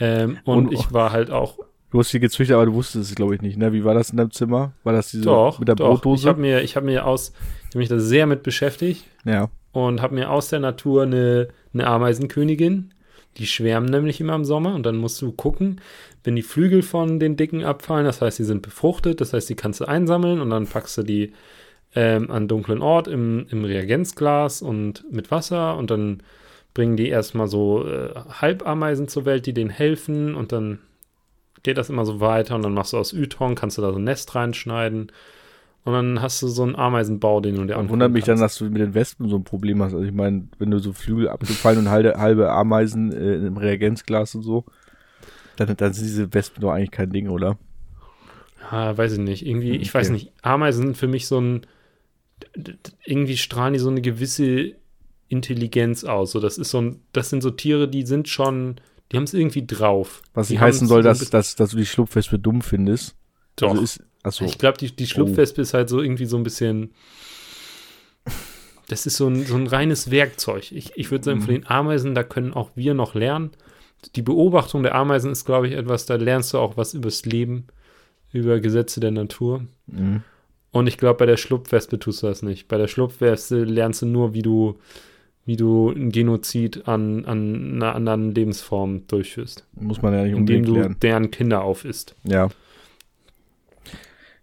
Ähm, *laughs* und, Und- ich war halt auch, Du hast sie gezüchtet, aber du wusstest es, glaube ich, nicht, ne? Wie war das in deinem Zimmer? War das diese doch, mit der doch. Ich Brotdose? habe mir, ich habe mir aus, ich habe mich da sehr mit beschäftigt ja. und habe mir aus der Natur eine, eine Ameisenkönigin, die schwärmen nämlich immer im Sommer und dann musst du gucken, wenn die Flügel von den Dicken abfallen, das heißt, die sind befruchtet, das heißt, die kannst du einsammeln und dann packst du die ähm, an dunklen Ort im, im Reagenzglas und mit Wasser und dann bringen die erstmal so äh, Halbameisen zur Welt, die denen helfen und dann geht das immer so weiter und dann machst du aus Ytong, kannst du da so ein Nest reinschneiden und dann hast du so einen Ameisenbau, den du dir Und wundert mich dann, kannst. dass du mit den Wespen so ein Problem hast. Also ich meine, wenn du so Flügel abgefallen und halbe, halbe Ameisen äh, im Reagenzglas und so, dann, dann sind diese Wespen doch eigentlich kein Ding, oder? Ja, weiß ich nicht. Irgendwie, ich weiß nicht. Ameisen sind für mich so ein. Irgendwie strahlen die so eine gewisse Intelligenz aus. So, das ist so ein, das sind so Tiere, die sind schon, die haben es irgendwie drauf. Was nicht heißen soll, dass, dass, dass du die Schlupfwespe dumm findest. Doch. Also ist, achso, Ich glaube, die, die Schlupfwespe ist halt so irgendwie so ein bisschen. Das ist so ein, so ein reines Werkzeug. Ich, ich würde sagen, von den Ameisen, da können auch wir noch lernen. Die Beobachtung der Ameisen ist, glaube ich, etwas, da lernst du auch was übers Leben, über Gesetze der Natur. mhm. Und ich glaube, bei der Schlupfwespe tust du das nicht. Bei der Schlupfwespe lernst du nur, wie du, wie du ein Genozid an, an einer anderen Lebensform durchführst, muss man ja nicht indem unbedingt du lernen. deren Kinder aufisst. Ja.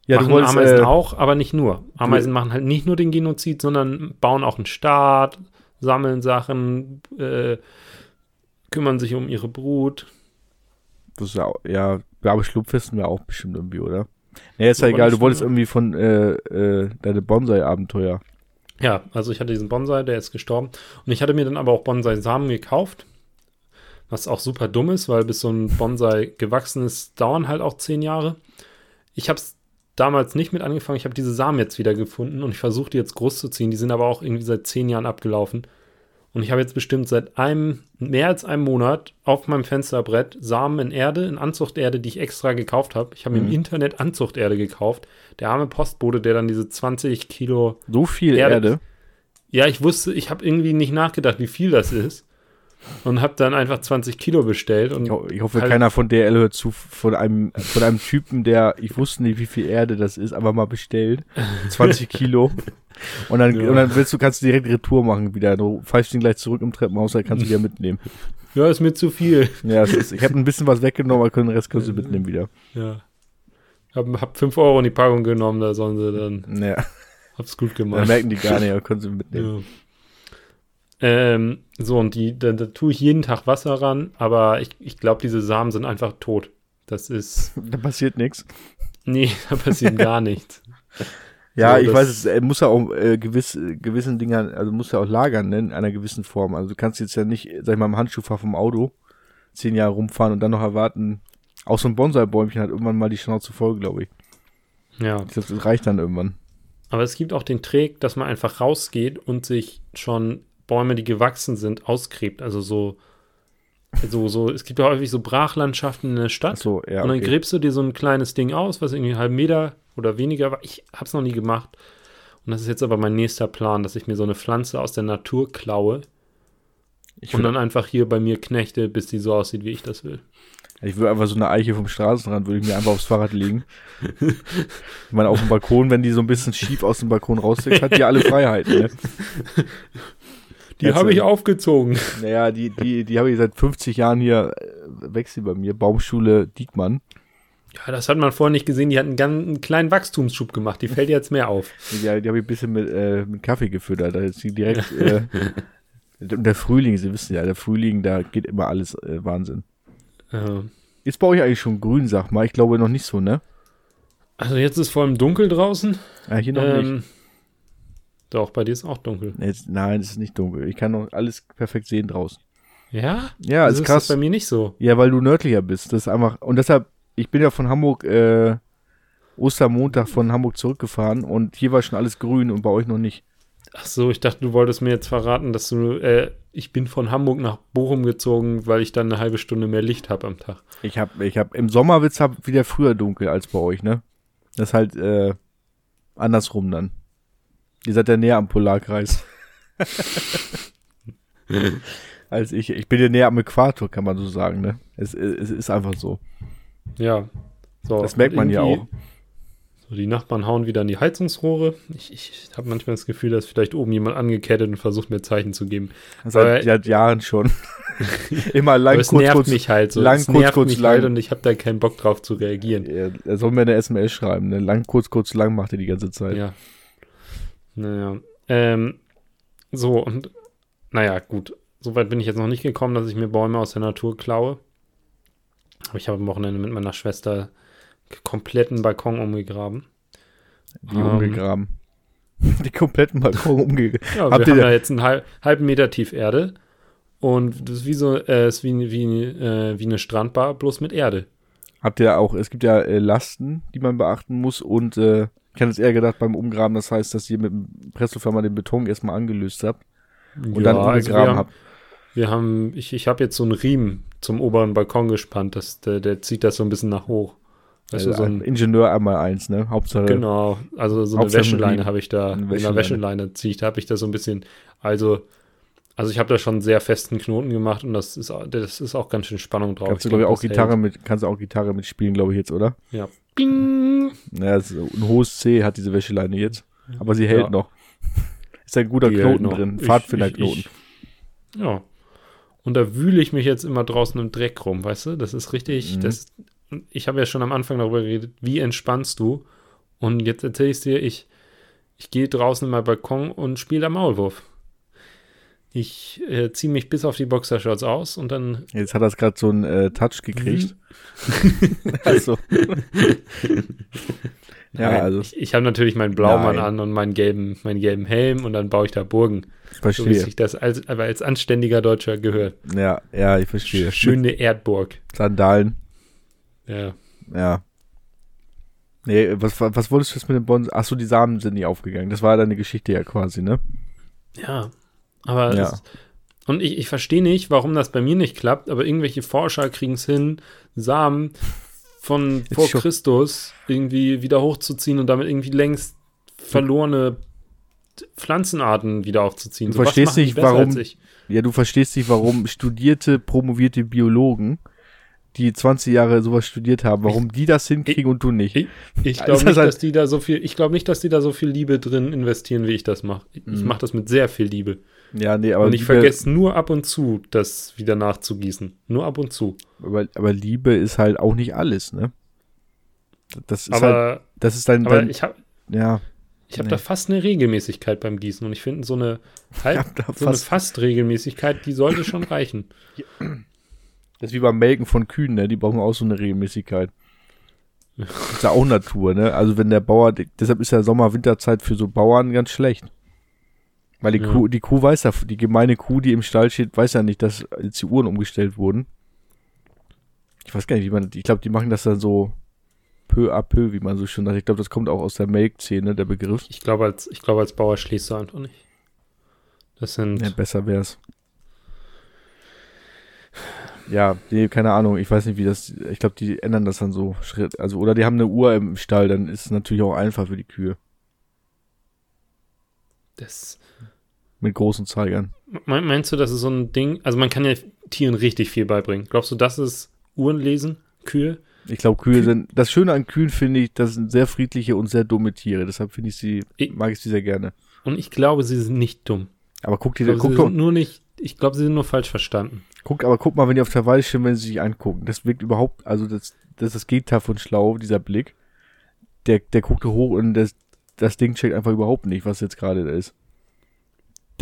Ja, machen du wolltest, Ameisen äh, auch, aber nicht nur. Ameisen machen halt nicht nur den Genozid, sondern bauen auch einen Staat, sammeln Sachen, äh, kümmern sich um ihre Brut. Das ist ja, ja, ja, aber Schlupfwespen wäre auch bestimmt irgendwie, oder? Nee, ist ja egal, du wolltest irgendwie von äh, äh, deine Bonsai-Abenteuer. Ja, also ich hatte diesen Bonsai, der ist gestorben. Und ich hatte mir dann aber auch Bonsai-Samen gekauft. Was auch super dumm ist, weil bis so ein Bonsai gewachsen ist, dauern halt auch zehn Jahre. Ich habe es damals nicht mit angefangen. Ich habe diese Samen jetzt wieder gefunden und ich versuche die jetzt groß zu ziehen. Die sind aber auch irgendwie seit zehn Jahren abgelaufen. Und ich habe jetzt bestimmt seit einem, mehr als einem Monat auf meinem Fensterbrett Samen in Erde, in Anzuchterde, die ich extra gekauft habe. Ich habe Mhm. im Internet Anzuchterde gekauft. Der arme Postbote, der dann diese 20 Kilo So viel Erde. Erde. ja, ich wusste, ich habe irgendwie nicht nachgedacht, wie viel das ist. Und habe dann einfach 20 Kilo bestellt. Und Ich, ho ich hoffe, halt- keiner von DL hört zu von einem, von einem Typen, der, ich wusste nicht, wie viel Erde das ist, aber mal bestellt. 20 *laughs* Kilo. Und dann, Ja. und dann willst du, kannst du direkt Retour machen wieder. Du pfeifst ihn gleich zurück im Treppenhaus, dann kannst du wieder mitnehmen. *laughs* ja, ist mir zu viel. Ja, es ist, ich habe ein bisschen was weggenommen, aber den Rest kannst du mitnehmen wieder. Ja. Hab, hab 5 Euro in die Packung genommen, da sollen sie dann. Ja, Hab's gut gemacht. merken die gar nicht, aber *laughs* können sie mitnehmen. Ja. Ähm, so, und die, da, da tue ich jeden Tag Wasser ran, aber ich, ich glaube, diese Samen sind einfach tot. Das ist. *laughs* Da passiert nichts. Nee, *laughs* da passiert gar nichts. *laughs* Ja, So, ich weiß, es er muss ja auch äh, gewiss, äh, gewissen Dingern, also muss ja auch lagern, ne, in einer gewissen Form. Also du kannst jetzt ja nicht, sag ich mal, im Handschuhfach vom Auto zehn Jahre rumfahren und dann noch erwarten, auch so ein Bonsai-Bäumchen hat irgendwann mal die Schnauze voll, glaube ich. Ja. Ich glaube, das reicht dann irgendwann. Aber es gibt auch den Trick, dass man einfach rausgeht und sich schon Bäume, die gewachsen sind, ausgräbt. Also so, so, so, es gibt ja häufig so Brachlandschaften in der Stadt. Achso, ja, Und dann okay. gräbst du dir so ein kleines Ding aus, was irgendwie einen halben Meter oder weniger war. Ich hab's noch nie gemacht. Und das ist jetzt aber mein nächster Plan, dass ich mir so eine Pflanze aus der Natur klaue Ich und würde dann einfach hier bei mir knechte, bis die so aussieht, wie ich das will. ich würd einfach so eine Eiche vom Straßenrand, würde ich mir einfach aufs Fahrrad legen. ich meine, auf dem Balkon, wenn die so ein bisschen schief aus dem Balkon rauswächst, hat die alle Freiheiten, ne? *laughs* Die Jetzt, habe ich äh, aufgezogen. *laughs* Naja, die, die, die habe ich seit 50 Jahren hier, äh, wächst sie bei mir, Baumschule Diekmann. Ja, das hat man vorher nicht gesehen. Die hat einen, ganz, einen kleinen Wachstumsschub gemacht. Die fällt jetzt mehr auf. *laughs* Die, die habe ich ein bisschen mit, äh, mit Kaffee gefüttert. Da ist sie direkt. *laughs* Äh, der Frühling, Sie wissen ja, der Frühling, da geht immer alles äh, Wahnsinn. Äh, Ist bei euch eigentlich schon grün, sag mal. Ich glaube noch nicht so, ne? Also jetzt ist vor allem dunkel draußen. Ja, hier noch nicht. Doch, bei dir ist auch dunkel. Jetzt, nein, es ist nicht dunkel. Ich kann noch alles perfekt sehen draußen. Ja? Ja, das ist ist krass. das bei mir nicht so. Ja, weil du nördlicher bist. Das ist einfach. Und deshalb, ich bin ja von Hamburg, äh, Ostermontag von Hamburg zurückgefahren und hier war schon alles grün und bei euch noch nicht. Ach so, ich dachte, du wolltest mir jetzt verraten, dass du, äh, ich bin von Hamburg nach Bochum gezogen, weil ich dann eine halbe Stunde mehr Licht habe am Tag. Ich hab, ich hab, im Sommer wird's hab wieder früher dunkel als bei euch, ne? Das ist halt, äh, andersrum dann. Ihr seid ja näher am Polarkreis. *laughs* als ich. Ich bin ja näher am Äquator, kann man so sagen, ne? Es, es ist einfach so. Ja. So, Das merkt man ja auch. So, die Nachbarn hauen wieder an die Heizungsrohre. Ich, ich habe manchmal das Gefühl, dass vielleicht oben jemand angekettet und versucht mir Zeichen zu geben. Seit, seit Jahren schon. *laughs* Immer lang, kurz, nervt kurz. mich halt so. lang, es kurz, nervt kurz, mich lang. halt und ich habe da keinen Bock drauf zu reagieren. Er, er soll mir eine SMS schreiben, ne? Lang, kurz, kurz, lang macht er die ganze Zeit. Ja. Naja. Ähm, so, und naja, gut. Soweit bin ich jetzt noch nicht gekommen, dass ich mir Bäume aus der Natur klaue. Aber ich habe am Wochenende mit meiner Schwester kompletten Balkon umgegraben. Die Ähm. umgegraben. *laughs* Die kompletten Balkon umgegraben. *laughs* Ja, Habt wir haben da- da jetzt einen halb, halben Meter tief Erde. Und das ist wie so, äh, ist wie, wie, äh, wie eine Strandbar, bloß mit Erde. Habt ihr auch, es gibt ja äh, Lasten, die man beachten muss und äh, ich hätte es eher gedacht beim Umgraben, das heißt, dass ihr mit dem Presslufthammer den Beton erstmal angelöst habt und dann also wir umgegraben haben, habt. Wir haben, ich, ich habe jetzt so einen Riemen zum oberen Balkon gespannt, das, der, der zieht das so ein bisschen nach hoch. Weißt Also so ein, Ingenieur einmal eins, ne? Hauptsache. genau, also so eine Wäscheleine habe ich da, Eine Wäscheleine. Wäscheleine da habe ich da so ein bisschen, also, also ich habe da schon einen sehr festen Knoten gemacht und das ist, das ist auch ganz schön Spannung drauf. Kannst du, glaube ich, glaub, auch Gitarre hält. mit, kannst du auch Gitarre mitspielen, glaube ich, jetzt, oder? Ja. Bing! Ja, ein hohes C hat diese Wäscheleine jetzt. Aber sie hält Ja. noch. Ist ein guter Die Knoten drin. Pfadfinderknoten. Ja. Und da wühle ich mich jetzt immer draußen im Dreck rum, weißt du? Das ist richtig, Mhm. das, ich habe ja schon am Anfang darüber geredet, wie entspannst du? Und jetzt erzähle ich dir, ich, ich gehe draußen in meinen Balkon und spiele da Maulwurf. Ich äh, ziehe mich bis auf die Boxershorts aus und dann Jetzt hat er gerade so einen äh, Touch gekriegt. Mhm. *laughs* also. *laughs* ja, also, ich, ich habe natürlich meinen Blaumann Nein. an und meinen gelben, meinen gelben Helm und dann baue ich da Burgen. So wie verstehe. sich das als, aber als anständiger Deutscher gehört. Ja, ja, ich verstehe. Schöne Erdburg. Sandalen. Ja. Ja. Nee, was, was wolltest du jetzt mit dem Bonn? Achso, die Samen sind nie aufgegangen. Das war deine Geschichte ja quasi, ne? Ja, aber Ja. Das, und ich, ich verstehe nicht, warum das bei mir nicht klappt, aber irgendwelche Forscher kriegen es hin, Samen von *laughs* vor Christus irgendwie wieder hochzuziehen und damit irgendwie längst verlorene Pflanzenarten wieder aufzuziehen. Du was verstehst nicht, warum- ich? Ja, du verstehst nicht, warum studierte, promovierte Biologen, die 20 Jahre sowas studiert haben, warum die das hinkriegen und du nicht. Ich, ich glaube nicht, halt- dass die da so viel, ich glaube nicht, dass die da so viel Liebe drin investieren, wie ich das mache. Ich Mhm. mache das mit sehr viel Liebe. Ja, nee, aber und ich Liebe, vergesse nur ab und zu, das wieder nachzugießen. Nur ab und zu. aber, aber Liebe ist halt auch nicht alles, ne? Das ist halt, aber das ist dein, dein ich habe ja, ich hab Nee. da fast eine Regelmäßigkeit beim Gießen. Und ich finde, so eine, halb, so eine fast- Fast-Regelmäßigkeit, die sollte schon reichen. das ist wie beim Melken von Kühen, ne? Die brauchen auch so eine Regelmäßigkeit. Das ist ja auch Natur, ne? Also wenn der Bauer, deshalb ist ja Sommer-Winterzeit für so Bauern ganz schlecht. Weil die Ja. Kuh, die Kuh weiß ja, die gemeine Kuh, die im Stall steht, weiß ja nicht, dass jetzt die Uhren umgestellt wurden. Ich weiß gar nicht, wie man, ich glaube, die machen das dann so peu à peu, wie man so schön sagt. Ich glaube, das kommt auch aus der Melkszene, der Begriff. Ich glaube, als, ich glaube, als Bauer schläfst du einfach nicht. Das sind. Ja, besser wär's. Ja, nee, keine Ahnung. Ich weiß nicht, wie das. Ich glaube, die ändern das dann so Schritt. Also, oder die haben eine Uhr im Stall, dann ist es natürlich auch einfach für die Kühe. Das, Mit großen Zeigern. Me- Meinst du, das ist so ein Ding? Also man kann ja Tieren richtig viel beibringen. Glaubst du, das ist Uhrenlesen, Kühe? Ich glaube, Kühe sind. Das Schöne an Kühen finde ich, das sind sehr friedliche und sehr dumme Tiere. Deshalb finde ich sie, Ich- mag ich sie sehr gerne. Und ich glaube, sie sind nicht dumm. Aber guck dir, guck, doch- nur nicht. Ich glaube, sie sind nur falsch verstanden. guck, aber guck mal, wenn die auf der Weide stehen, wenn sie sich angucken. Das wirkt überhaupt, also das, das ist das Gegenteil von schlau, dieser Blick. Der, der guckt hoch und das, das Ding checkt einfach überhaupt nicht, was jetzt gerade da ist.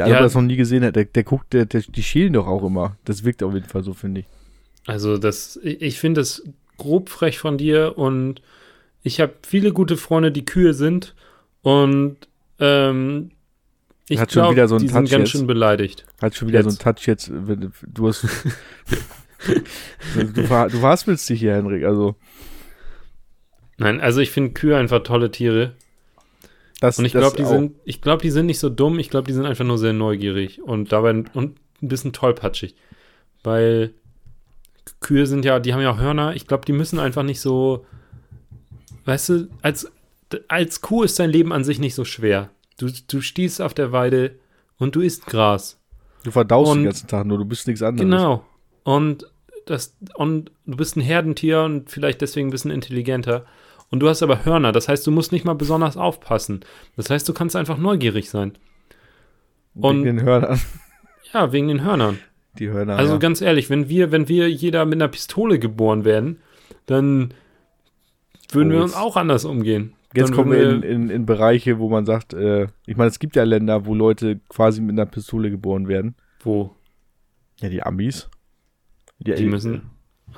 Der Ja. der das noch nie gesehen hat, der, der guckt, der, der, die schielen doch auch immer. Das wirkt auf jeden Fall so, finde ich. Also das, ich finde es grob frech von dir und ich habe viele gute Freunde, die Kühe sind und ähm, ich Hat schon glaube, wieder so einen die sind Touch ganz jetzt. schön beleidigt. Hat schon wieder so Jetzt. einen Touch jetzt. wenn Du hast. du, ver- du verhaspelst dich hier, Henrik. Also, Nein, also ich finde Kühe einfach tolle Tiere. Das, Und ich glaube, die sind, ich glaube, die sind nicht so dumm. Ich glaube, die sind einfach nur sehr neugierig und dabei und ein bisschen tollpatschig. Weil Kühe sind ja, die haben ja auch Hörner. Ich glaube, die müssen einfach nicht so, weißt du, als, als Kuh ist dein Leben an sich nicht so schwer. Du, du stehst auf der Weide und du isst Gras. Du verdaust den und- ganzen Tag nur, du bist nichts anderes. Genau. Und das, und du bist ein Herdentier und vielleicht deswegen ein bisschen intelligenter. Und du hast aber Hörner, das heißt, du musst nicht mal besonders aufpassen. Das heißt, du kannst einfach neugierig sein. Wegen Und- den Hörnern. Ja, wegen den Hörnern. Die Hörner. Also ja. ganz ehrlich, wenn wir, wenn wir jeder mit einer Pistole geboren werden, dann würden Oh, wir uns auch anders umgehen. Jetzt kommen wir in, in, in Bereiche, wo man sagt, äh, ich meine, es gibt ja Länder, wo Leute quasi mit einer Pistole geboren werden. Wo? Ja, die Amis. Die, Die müssen.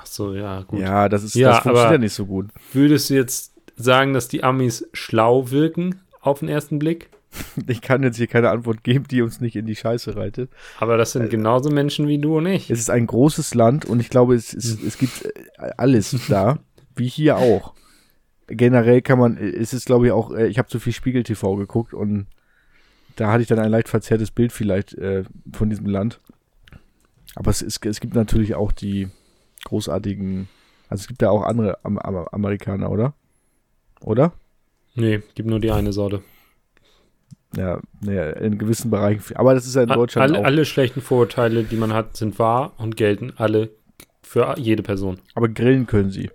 Ach so, ja, gut. Ja, das ist, Ja, das funktioniert aber- ja nicht so gut. Würdest du jetzt sagen, dass die Amis schlau wirken auf den ersten Blick? *laughs* Ich kann jetzt hier keine Antwort geben, die uns nicht in die Scheiße reitet. Aber das sind genauso Menschen wie du und ich. Es ist ein großes Land und ich glaube, es, es, es gibt äh, alles *laughs* da, wie hier auch. Generell kann man, es ist glaube ich auch, äh, ich habe zu viel Spiegel TV geguckt und da hatte ich dann ein leicht verzerrtes Bild vielleicht äh, von diesem Land. Aber es, ist, es gibt natürlich auch die großartigen, also es gibt ja auch andere Am Am Amerikaner, oder? Oder? Nee, gibt nur die eine Sorte. Ja, naja, in gewissen Bereichen. Aber das ist ja in Deutschland alle, auch. alle schlechten Vorurteile, die man hat, sind wahr und gelten alle für jede Person. Aber grillen können sie.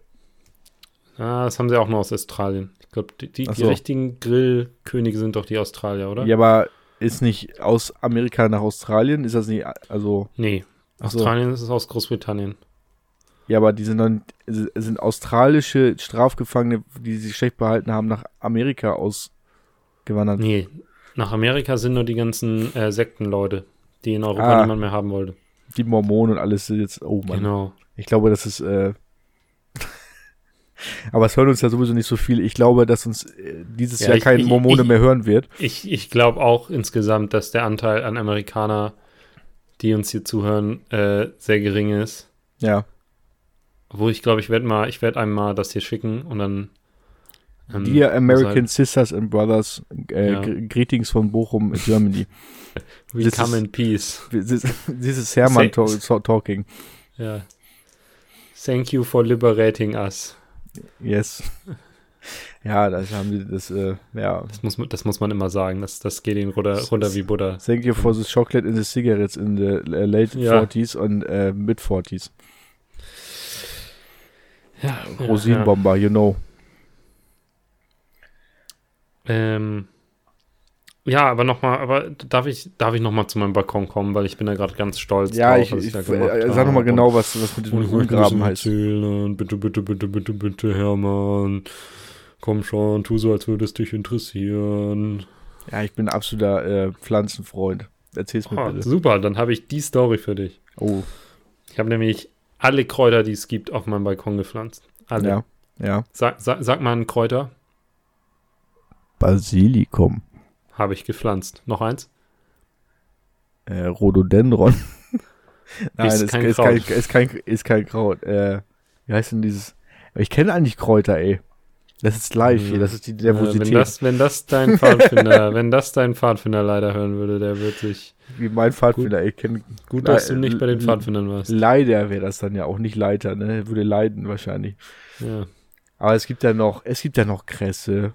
Ah, das haben sie auch nur aus Australien. Ich glaube, die, die, Ach die so. richtigen Grillkönige sind doch die Australier, oder? Ja, aber ist nicht aus Amerika nach Australien? Ist das nicht, also, Nee, Ach so. Australien ist aus Großbritannien. Ja, aber die sind dann, sind australische Strafgefangene, die sich schlecht behalten haben, nach Amerika ausgewandert. Nee, nach Amerika sind nur die ganzen äh, Sektenleute, die in Europa Ah. niemand mehr haben wollte. Die Mormonen und alles sind jetzt, oh Mann. Genau. Ich glaube, das ist, äh, *laughs* aber es hören uns ja sowieso nicht so viel. Ich glaube, dass uns äh, dieses Ja, Jahr ich- kein ich- Mormone ich- mehr hören wird. Ich, ich glaube auch insgesamt, dass der Anteil an Amerikaner, die uns hier zuhören, äh, sehr gering ist. Ja. Obwohl ich glaube, ich werde mal, ich werde einem mal das hier schicken und dann. ähm, Dear American halt- Sisters and Brothers, äh, Ja. gr- Greetings von Bochum, Germany. *laughs* We this come is- in peace. This, this is Hermann so talking. Ja. Thank you for liberating us. Yes. Ja, das haben sie das, äh, ja. Das muss, man- das muss man immer sagen. Das, das geht ihnen runter, runter wie Butter. Thank you for the chocolate in the cigarettes in the äh, late Ja. 40s und äh, mid 40s. Ja, Rosinenbomber, you know. Ähm, ja, aber nochmal, aber darf ich, darf ich nochmal zu meinem Balkon kommen, weil ich bin da gerade ganz stolz Ja, drauf, ich, was ich, da äh, sag nochmal genau, was, was mit diesem ich bisschen heißt. erzählen. Bitte, bitte, bitte, bitte, bitte, Hermann. Komm schon, tu so, als würde es dich interessieren. Ja, ich bin ein absoluter äh, Pflanzenfreund. Erzähl's mir Oh, bitte. super, dann habe ich die Story für dich. Oh, Ich habe nämlich alle Kräuter, die es gibt, auf meinem Balkon gepflanzt. Alle. ja, ja. Sag, sag, sag mal ein Kräuter. Basilikum. Habe ich gepflanzt. Noch eins? Äh, Rhododendron. *laughs* Nein, Ist ist, kein ist, Kraut. kein, ist, kein, ist kein Kraut. Äh, wie heißt denn dieses? Ich kenne eigentlich Kräuter, ey. Das ist live hier, das ist die Äh, Nervosität. wenn, das, wenn das dein *laughs* Pfadfinder, wenn das dein Pfadfinder leider hören würde, der wird sich. wie mein Pfadfinder, ich kenne. Gut, dass du nicht bei den Pfadfindern warst. Leider wäre das dann ja auch nicht Leiter, ne? Er würde leiden wahrscheinlich. Ja. Aber es gibt ja noch, es gibt ja noch Kresse.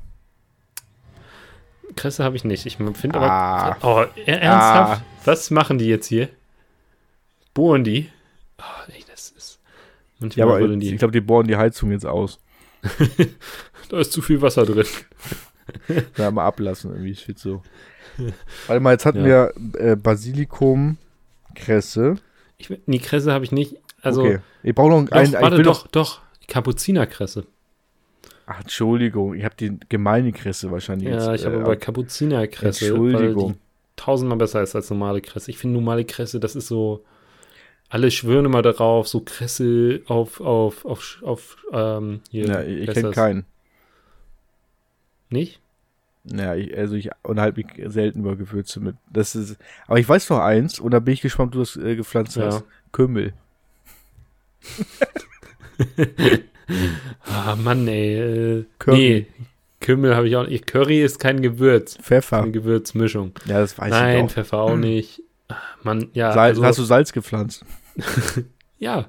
Kresse habe ich nicht. Ich finde Ah. aber. Oh, er- ernsthaft? Was machen die jetzt hier? Bohren die? Oh, ey, das ist. Ja, Manchmal aber rütteln ich die. glaube, die bohren die Heizung jetzt aus. *laughs* da ist zu viel Wasser drin. *laughs* Ja, mal ablassen irgendwie, ich so. Warte mal, jetzt hatten Ja. wir äh, Basilikum, Kresse. Ich, nee, Kresse habe ich nicht. Also, okay. Ich brauche noch doch, einen. warte, doch, Noch, doch. Kapuzinerkresse. ach, Entschuldigung, ich habe die gemeine Kresse wahrscheinlich Ja, jetzt. ich habe äh, aber Kapuzinerkresse. Weil Entschuldigung. die tausendmal besser ist als normale Kresse. Ich finde normale Kresse, das ist so. Alle schwören immer darauf, so Kresse auf, auf, auf, auf, ähm, hier. Ja, ich ist kenne keinen. Nicht? Ja, ich, also ich unterhalte mich selten über Gewürze mit. Das ist, aber ich weiß noch eins, und da bin ich gespannt, ob du das äh, gepflanzt Ja. hast. Kümmel. *laughs* Ah, Mann, ey. Äh, Curry. Nee, Kümmel habe ich auch nicht. Curry ist kein Gewürz. Pfeffer. Eine Gewürzmischung. Ja, das weiß Nein, ich doch. Pfeffer auch nicht. Ah, Mann, ja. Salz, also, hast du Salz gepflanzt? *laughs* ja,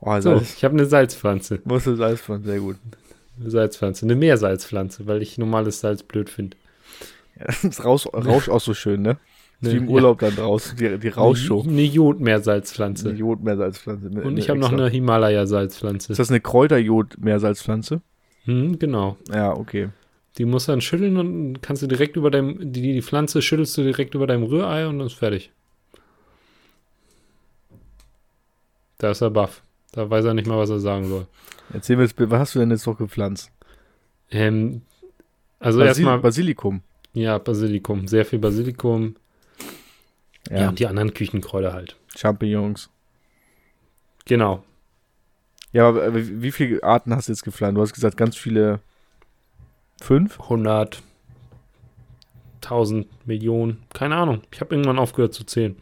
Oh, so, Salz. ich habe eine Salzpflanze. Musst du Salz pflanzen, sehr gut. Eine Salzpflanze, eine Meersalzpflanze, weil ich normales Salz blöd finde. Ja, *laughs* das raus, rauscht auch so schön, ne? Ne, wie im Urlaub dann draußen, die, die Rauschshow. Eine Jod-Meersalzpflanze. Eine Jod-Meersalzpflanze. mit- Und ne, ich habe noch eine Himalaya-Salzpflanze. Ist das eine Kräuter-Jod-Meersalzpflanze? Hm, genau. Ja, okay. Die musst du dann schütteln und kannst du direkt über deinem, die, die Pflanze schüttelst du direkt über deinem Rührei und dann ist fertig. Da ist er baff. Da weiß er nicht mal, was er sagen soll. Erzähl mir jetzt, was hast du denn jetzt noch gepflanzt? Ähm, also Basil erstmal, Basilikum. ja, Basilikum. Sehr viel Basilikum. Ja. Ja, und die anderen Küchenkräuter halt. Champignons. Genau. Ja, aber äh, wie viele Arten hast du jetzt gepflanzt? Du hast gesagt, ganz viele. Fünf? 100, 1000 Millionen. Keine Ahnung. Ich habe irgendwann aufgehört zu zählen.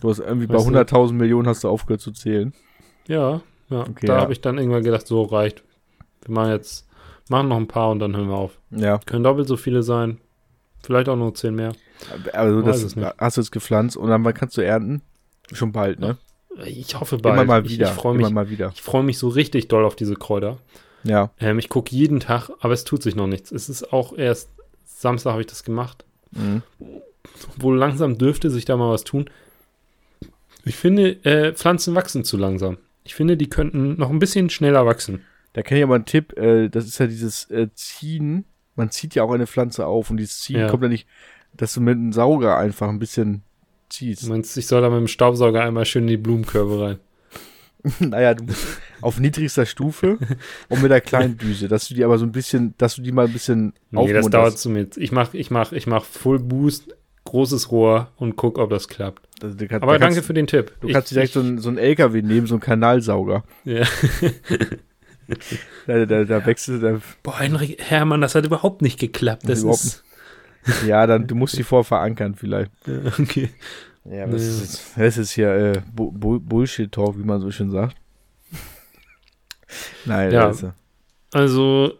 Du hast irgendwie bei Weißt du- 100.000 Millionen hast du aufgehört zu zählen. Ja, ja. Okay, da ja. habe ich dann irgendwann gedacht, so reicht. Wir machen jetzt, machen noch ein paar und dann hören wir auf. Ja. Können doppelt so viele sein. Vielleicht auch nur 10 mehr. Also das hast du jetzt gepflanzt und dann wann kannst du ernten? Schon bald, ne? Ich hoffe bald. Immer mal ich, wieder. Ich freue immer mich, mal wieder. ich mich so richtig doll auf diese Kräuter. Ja. Ähm, ich gucke jeden Tag, aber es tut sich noch nichts. Es ist auch erst Samstag habe ich das gemacht. Mhm. Wohl langsam dürfte sich da mal was tun. Ich finde, äh, Pflanzen wachsen zu langsam. Ich finde, die könnten noch ein bisschen schneller wachsen. Da kenne ich aber einen Tipp, äh, das ist ja dieses äh, Ziehen. Man zieht ja auch eine Pflanze auf und dieses Ziehen Ja. kommt ja nicht, dass du mit einem Sauger einfach ein bisschen Du ziehst. meinst, ich soll da mit dem Staubsauger einmal schön in die Blumenkörbe rein. *laughs* naja, du musst auf niedrigster Stufe und mit der kleinen *laughs* Düse, dass du die aber so ein bisschen, dass du die mal ein bisschen Nee, das dauert zu mit. Ich mach, ich mach, ich mach Full Boost, großes Rohr und guck, ob das klappt. Also, kann- Aber da danke kannst, für den Tipp. Du kannst direkt so einen so einen LKW nehmen, so einen Kanalsauger. Ja. *laughs* Da, da, da wechselt der, Boah, Henrik, Hermann, das hat überhaupt nicht geklappt. Das Überhaupt ist. ja, dann, du musst die vor verankern vielleicht. *laughs* Ja, okay. Ja, das, ist, das ist hier äh, Bu Bu Bullshit-Talk, wie man so schön sagt. *laughs* Nein, Ja. ist, Also,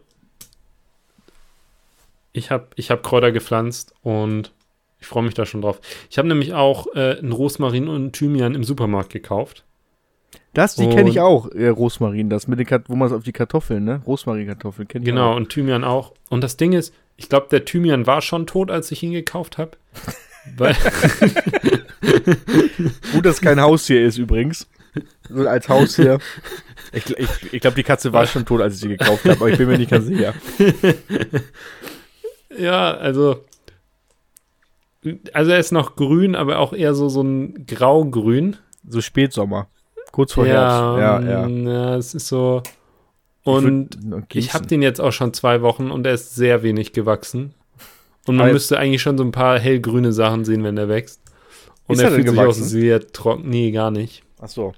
ich habe ich hab Kräuter gepflanzt und ich freue mich da schon drauf. Ich habe nämlich auch äh, einen Rosmarin und einen Thymian im Supermarkt gekauft. das, die kenne ich auch, äh, Rosmarin, das mit den Kat wo man es auf die Kartoffeln, ne? Rosmarinkartoffeln kenne ich Genau, auch. und Thymian auch. Und das Ding ist, ich glaube, der Thymian war schon tot, als ich ihn gekauft habe. *laughs* Gut, dass kein Haustier ist übrigens. So als Haustier. Ich, ich, ich glaube, die Katze war schon tot, als ich sie gekauft habe, aber ich bin mir nicht ganz sicher. *laughs* ja, also. Also er ist noch grün, aber auch eher so, so ein grau-grün. So Spätsommer. Kurz vor Herbst. Ja, ja. ja, es ist so. Ich Und okay, ich habe den jetzt auch schon zwei Wochen und er ist sehr wenig gewachsen. Und man Aber- müsste eigentlich schon so ein paar hellgrüne Sachen sehen, wenn er wächst. Und Ist er er fühlt sich auch sehr trocken. Nee, gar nicht. Ach so.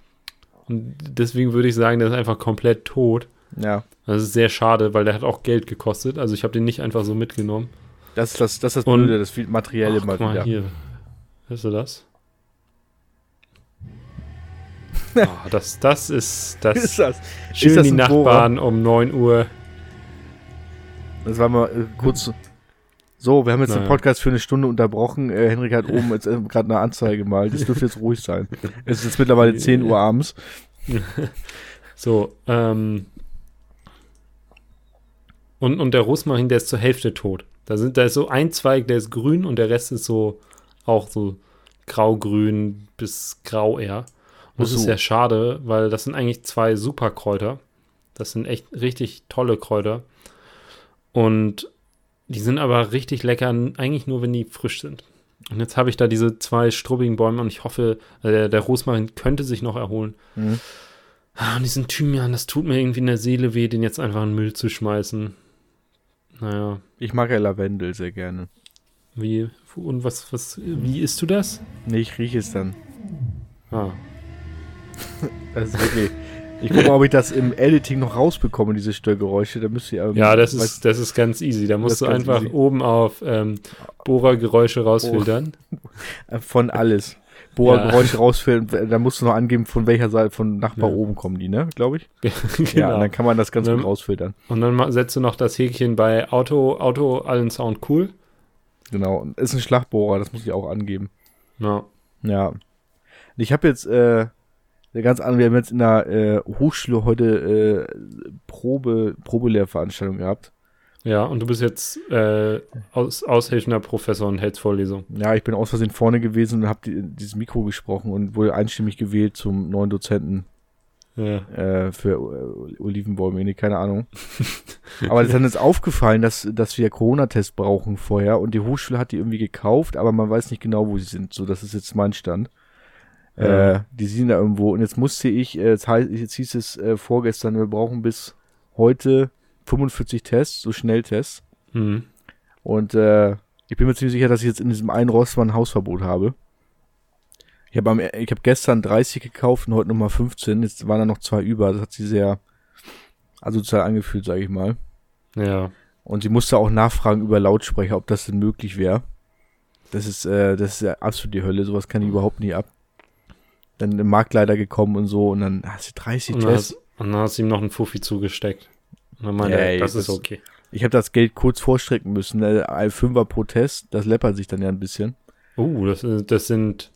Und deswegen würde ich sagen, der ist einfach komplett tot. Ja. Das ist sehr schade, weil der hat auch Geld gekostet. Also ich habe den nicht einfach so mitgenommen. Das ist das, das, ist das Und- Blöde, das viel Materielle Ach, mal wieder. hier. Hörst du das? oh, *laughs* das, das ist das. Ist das? schön das die ein Bohrer? Nachbarn um 9 Uhr. Das war mal äh, kurz. So, wir haben jetzt den Naja. Podcast für eine Stunde unterbrochen. Äh, Henrik hat oben jetzt äh, gerade eine Anzeige mal. Das dürfte jetzt ruhig sein. *laughs* Es ist jetzt mittlerweile 10 Uhr abends. *laughs* So, ähm. Und, und der Rosmarin, der ist zur Hälfte tot. Da, sind, da ist so ein Zweig, der ist grün und der Rest ist so auch so grau-grün bis grau eher. Und das ist sehr schade, weil das sind eigentlich zwei Superkräuter. Das sind echt richtig tolle Kräuter. Und die sind aber richtig lecker, eigentlich nur, wenn die frisch sind. Und jetzt habe ich da diese zwei strubbigen Bäume und ich hoffe, äh, der, der Rosmarin könnte sich noch erholen. Mhm. Ah, und diesen Thymian, das tut mir irgendwie in der Seele weh, den jetzt einfach in den Müll zu schmeißen. Naja, Ich mag ja Lavendel sehr gerne. wie, und was, was, wie isst du das? Nee, ich rieche es dann. Ah, *laughs* Das ist wirklich. Ich gucke mal, ob ich das im Editing noch rausbekomme, diese Störgeräusche. Da müsst ihr, ähm, Ja, das ist, das ist ganz easy. Da musst du einfach easy. oben auf ähm, Bohrergeräusche rausfiltern. äh, *laughs* von alles. Bohrgeräusche Ja. rausfiltern, da musst du noch angeben, von welcher Seite, von Nachbar Ja. oben kommen die, ne? Glaube ich. *laughs* genau. Ja, dann kann man das ganz Und gut dann- rausfiltern. Und dann setzt du noch das Häkchen bei Auto, Auto, allen Sound cool. Genau. Ist ein Schlagbohrer, das muss ich auch angeben. Ja. Ja. Ich habe jetzt äh, eine ganz andere, wir haben jetzt in der äh, Hochschule heute äh, Probe, Probelehrveranstaltung gehabt. Ja, und du bist jetzt äh, aus, aushelfender Professor und hältst Vorlesung. Ja, ich bin aus Versehen vorne gewesen und habe die, dieses Mikro gesprochen und wurde einstimmig gewählt zum neuen Dozenten Ja. äh, für äh, Olivenbäume, nee, keine Ahnung. *laughs* aber es ist dann jetzt aufgefallen, dass, dass wir Corona-Tests brauchen vorher und die Hochschule hat die irgendwie gekauft, aber man weiß nicht genau, wo sie sind. So, das ist jetzt mein Stand. Ja. Äh, die sind da irgendwo und jetzt musste ich, äh, jetzt, heißt, jetzt hieß es äh, vorgestern, wir brauchen bis heute 45 Tests, so Schnelltests. Hm. Und äh, ich bin mir ziemlich sicher, dass ich jetzt in diesem einen Rossmann ein Hausverbot habe. Ich habe hab gestern 30 gekauft und heute nochmal 15. Jetzt waren da noch zwei über. Das hat sie sehr asozial angefühlt, sage ich mal. Ja. Und sie musste auch nachfragen über Lautsprecher, ob das denn möglich wäre. Das ist, äh, das ist ja absolut die Hölle. Sowas kann ich überhaupt nie ab. Dann ein Marktleiter gekommen und so und dann hast du 30 Und Tests. hast, und dann hast du ihm noch einen Fuffi zugesteckt. Meinte Ja, das ist das- okay. Ich habe das Geld kurz vorstrecken müssen. Äh, Ein Fünfer pro Test, das läppert sich dann ja ein bisschen. Uh, das, das sind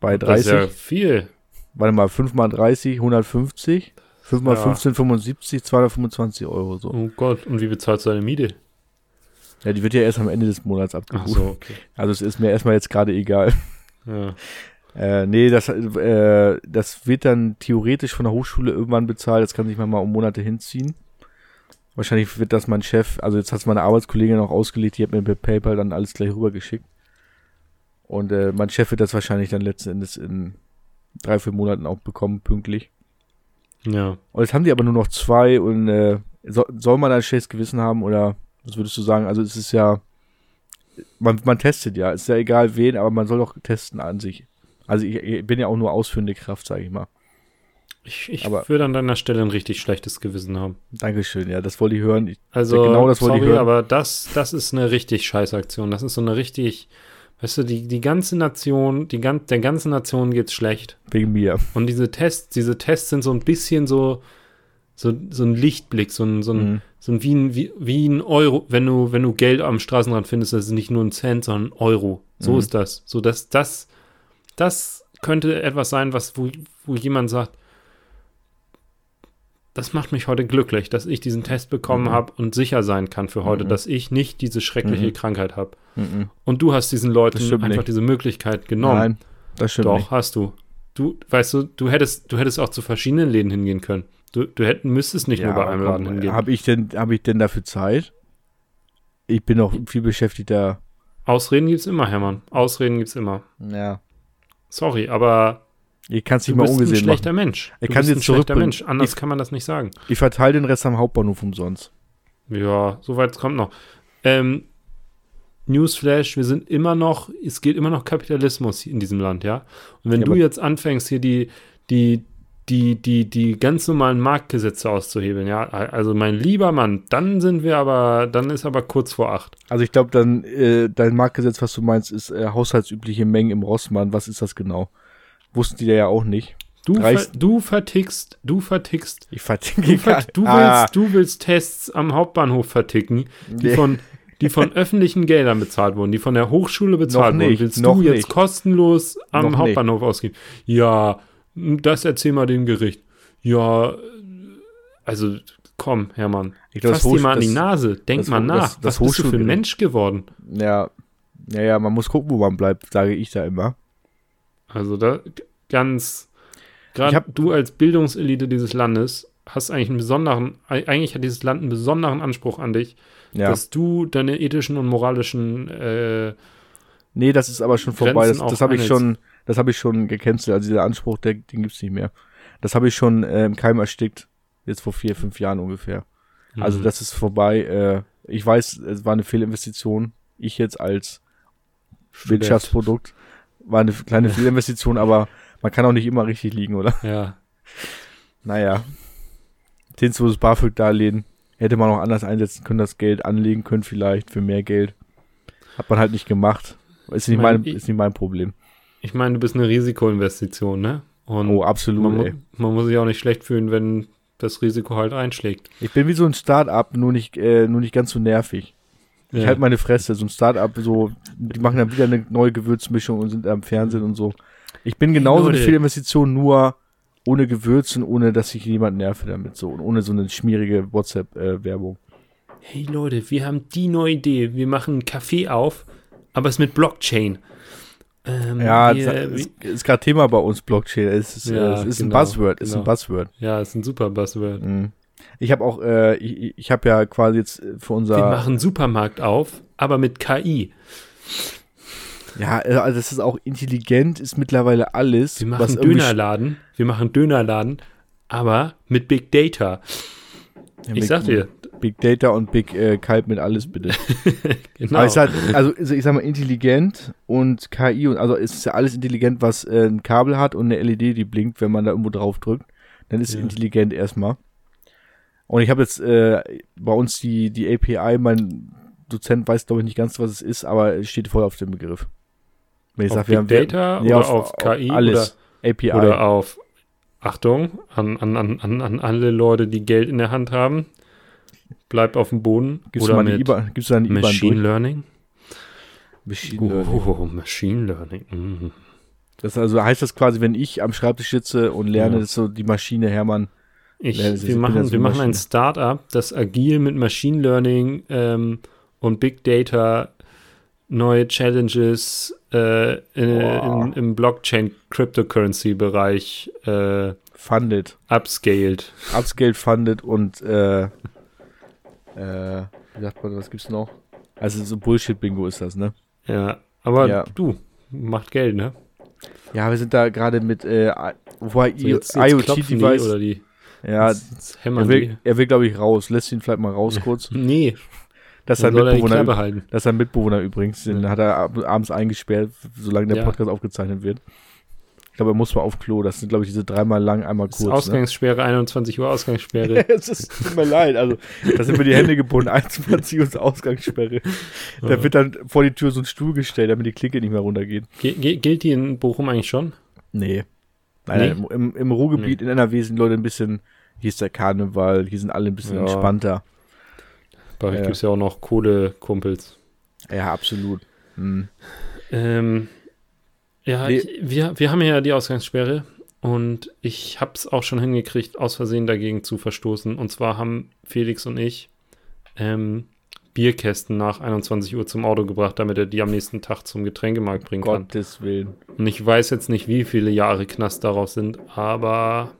Bei das ist 30. ja viel. warte mal, 5 mal 30, 150, 5 mal Ja. 15, 75, 225 Euro so. Oh Gott, und wie bezahlst du deine Miete? Ja, die wird ja erst am Ende des Monats abgebucht. so, okay. Also es ist mir erstmal jetzt gerade egal. Ja. Äh, nee, das, äh, das wird dann theoretisch von der Hochschule irgendwann bezahlt. Das kann sich mal um Monate hinziehen. Wahrscheinlich wird das mein Chef, also jetzt hat es meine Arbeitskollegin auch ausgelegt, die hat mir per PayPal dann alles gleich rübergeschickt. Und äh, mein Chef wird das wahrscheinlich dann letzten Endes in drei, vier Monaten auch bekommen, pünktlich. ja. Und jetzt haben die aber nur noch zwei und äh, so, soll man ein schlechtes Gewissen haben oder was würdest du sagen? Also es ist ja, man, man testet ja, ist ja egal wen, aber man soll doch testen an sich. Also ich, ich bin ja auch nur ausführende Kraft, sage ich mal. Ich, ich Aber- würde an deiner Stelle ein richtig schlechtes Gewissen haben. Dankeschön, ja, das wollte ich hören. Ich, Also, genau das wollte ich sorry, hören. aber das, das ist eine richtig scheiß Aktion. Das ist so eine richtig, weißt du, die, die ganze Nation, die gan der ganzen Nation geht's schlecht. wegen mir. Und diese Tests, diese Tests sind so ein bisschen so, so, so ein Lichtblick, so ein, so ein, Mhm. so ein wie ein, wie, wie ein Euro, wenn du, wenn du Geld am Straßenrand findest, das ist nicht nur ein Cent, sondern ein Euro. So Mhm. ist das. So, dass das, das könnte etwas sein, was, wo, wo jemand sagt, das macht mich heute glücklich, dass ich diesen Test bekommen Mhm. habe und sicher sein kann für heute, Mhm. dass ich nicht diese schreckliche Mhm. Krankheit habe. Mhm. Und du hast diesen Leuten Das einfach nicht. diese Möglichkeit genommen. Nein, das stimmt Doch, nicht. hast du. Du, weißt du, du hättest, du hättest auch zu verschiedenen Läden hingehen können. Du, du hätt, müsstest nicht nur bei einem Laden hingehen. Habe ich denn, habe ich denn dafür Zeit? Ich bin noch viel beschäftigter. Ausreden gibt's immer, Hermann. Ausreden gibt's immer. Ja. Sorry, aber Ich kann es du nicht mal bist ein ungesehen schlechter machen. Mensch. Er Du kann bist ein schlechter. Mensch. Anders Ich- kann man das nicht sagen. Ich verteile den Rest am Hauptbahnhof umsonst. Ja, soweit kommt noch. Ähm, Newsflash, wir sind immer noch, es geht immer noch Kapitalismus in diesem Land, ja. Und wenn Ja, du jetzt anfängst, hier die, die, die, die, die ganz normalen Marktgesetze auszuhebeln, ja, also mein lieber Mann, dann sind wir aber, dann ist aber kurz vor acht. Also ich glaube, dann äh, dein Marktgesetz, was du meinst, ist äh, haushaltsübliche Mengen im Rossmann. Was ist das genau? Wussten die ja auch nicht. Du, ver, du vertickst, du vertickst, Ich verticke du, ver, du, willst, Ah, du willst Tests am Hauptbahnhof verticken, die Nee. von, die von *laughs* öffentlichen Geldern bezahlt wurden, die von der Hochschule bezahlt Noch wurden. nicht, Willst du jetzt nicht. kostenlos am Noch Hauptbahnhof ausgeben? Ja, das erzähl mal dem Gericht. Ja, also komm, Hermann. ich glaub, Fass das dir mal an die das- Nase. Denk das- mal das- nach. das Was bist du für ein. Mensch geworden? Ja, ja, ja, man muss gucken, wo man bleibt, sage ich da immer. Also da ganz, Ich gerade du als Bildungselite dieses Landes hast eigentlich einen besonderen, ei- eigentlich hat dieses Land einen besonderen Anspruch an dich, Ja. dass du deine ethischen und moralischen, äh, nee, das ist aber schon vorbei. Grenzen Das, das habe ich schon, das habe ich schon gecancelt. Also dieser Anspruch, der, den gibt's nicht mehr. Das habe ich schon äh, im Keim erstickt. Jetzt vor vier, fünf Jahren ungefähr. Also Mhm. das ist vorbei. Äh, ich weiß, es war eine Fehlinvestition. Ich jetzt als Student. Wirtschaftsprodukt war eine kleine Fehlinvestition, aber man kann auch nicht immer richtig liegen, oder? Ja. Naja. Zinsloses BAföG-Darlehen hätte man auch anders einsetzen können, das Geld anlegen können vielleicht für mehr Geld. Hat man halt nicht gemacht. Ist nicht, mein, mein, ist nicht mein Problem. Ich meine, du bist eine Risikoinvestition, ne? Und oh, absolut. Man, man, muss sich auch nicht schlecht fühlen, wenn das Risiko halt einschlägt. Ich bin wie so ein Start-up, nur nicht, äh, nur nicht ganz so nervig. Ich ja. halte meine Fresse, so ein Start-up, so, die machen dann wieder eine neue Gewürzmischung und sind am Fernsehen und so. Ich bin genauso eine Investition, nur ohne Gewürz und ohne, dass ich jemand nerve damit, so, und ohne so eine schmierige WhatsApp-Werbung. Äh, hey Leute, wir haben die neue Idee. Wir machen einen Café auf, aber es mit Blockchain. Ähm, ja, das ist, ist gerade Thema bei uns, Blockchain. Es ist, ja, es ist genau, ein Buzzword, genau. ist ein Buzzword. Ja, es ist ein super Buzzword. Mhm. Ich habe auch, äh, ich, ich habe ja quasi jetzt für unser. Wir machen Supermarkt auf, aber mit KI. Ja, äh, also das ist auch intelligent, ist mittlerweile alles. Wir machen Dönerladen, wir machen Dönerladen, aber mit Big Data. Ja, ich sag dir, Big Data und Big äh, Kalb mit alles bitte. *laughs* genau. Aber halt, also, also ich sag mal intelligent und KI und also es ist ja alles intelligent, was äh, ein Kabel hat und eine LED, die blinkt, wenn man da irgendwo drauf drückt. Dann ist ja. es intelligent erstmal. Und ich habe jetzt äh, bei uns die, die API, mein Dozent weiß glaube ich nicht ganz, was es ist, aber es steht voll auf dem Begriff. Wenn ich auf sag, Big wir haben, Data nee, oder auf, auf KI alles. Oder, API. Oder auf Achtung an, an, an, an alle Leute, die Geld in der Hand haben bleib auf dem Boden. Gibst oder mit IBA, gibst du Machine Learning? Machine oh, Learning. Oh, Machine Learning. Mhm. Das also heißt das quasi, wenn ich am Schreibtisch sitze und lerne, ja. dass so die Maschine Hermann. Ich, wir machen, wir machen ein Startup, das agil mit Machine Learning ähm, und Big Data neue Challenges äh, in, in, im Blockchain Cryptocurrency Bereich äh, funded, upscaled, upscaled funded und äh, äh, wie sagt man, was gibt's noch? Also so Bullshit-Bingo ist das, ne? Ja, aber ja. du, macht Geld, ne? Ja, wir sind da gerade mit, äh, wobei so IoT-Device. oder die. Ja, jetzt, jetzt er will, er will glaube ich, raus. Lässt ihn vielleicht mal raus *laughs* kurz. nee. Das ist sein Mitbewohner. Das ist sein Mitbewohner übrigens. Den ja. hat er abends eingesperrt, solange der ja. Podcast aufgezeichnet wird. Ich glaube, er muss mal auf Klo. Das sind, glaube ich, diese dreimal lang, einmal kurz. Ne? Ausgangssperre, ne? 21 Uhr Ausgangssperre. *laughs* es ist, tut mir leid. Also, da sind mir die Hände gebunden. 21 Uhr ist Ausgangssperre. Ja. Da wird dann vor die Tür so ein Stuhl gestellt, damit die Klinke nicht mehr runtergeht. Gilt die in Bochum eigentlich schon? Nee. Nein, nee? Im, im Ruhrgebiet nee. in NRW sind Leute ein bisschen, hier ist der Karneval, hier sind alle ein bisschen ja. entspannter. Bei euch ja. gibt es ja auch noch Kohlekumpels. Ja, absolut. Hm. Ähm, ja, ich, wir, wir haben ja die Ausgangssperre und ich habe es auch schon hingekriegt, aus Versehen dagegen zu verstoßen. Und zwar haben Felix und ich ähm, Bierkästen nach 21 Uhr zum Auto gebracht, damit er die am nächsten Tag zum Getränkemarkt bringen kann. Gottes Willen. Und ich weiß jetzt nicht, wie viele Jahre Knast darauf sind, aber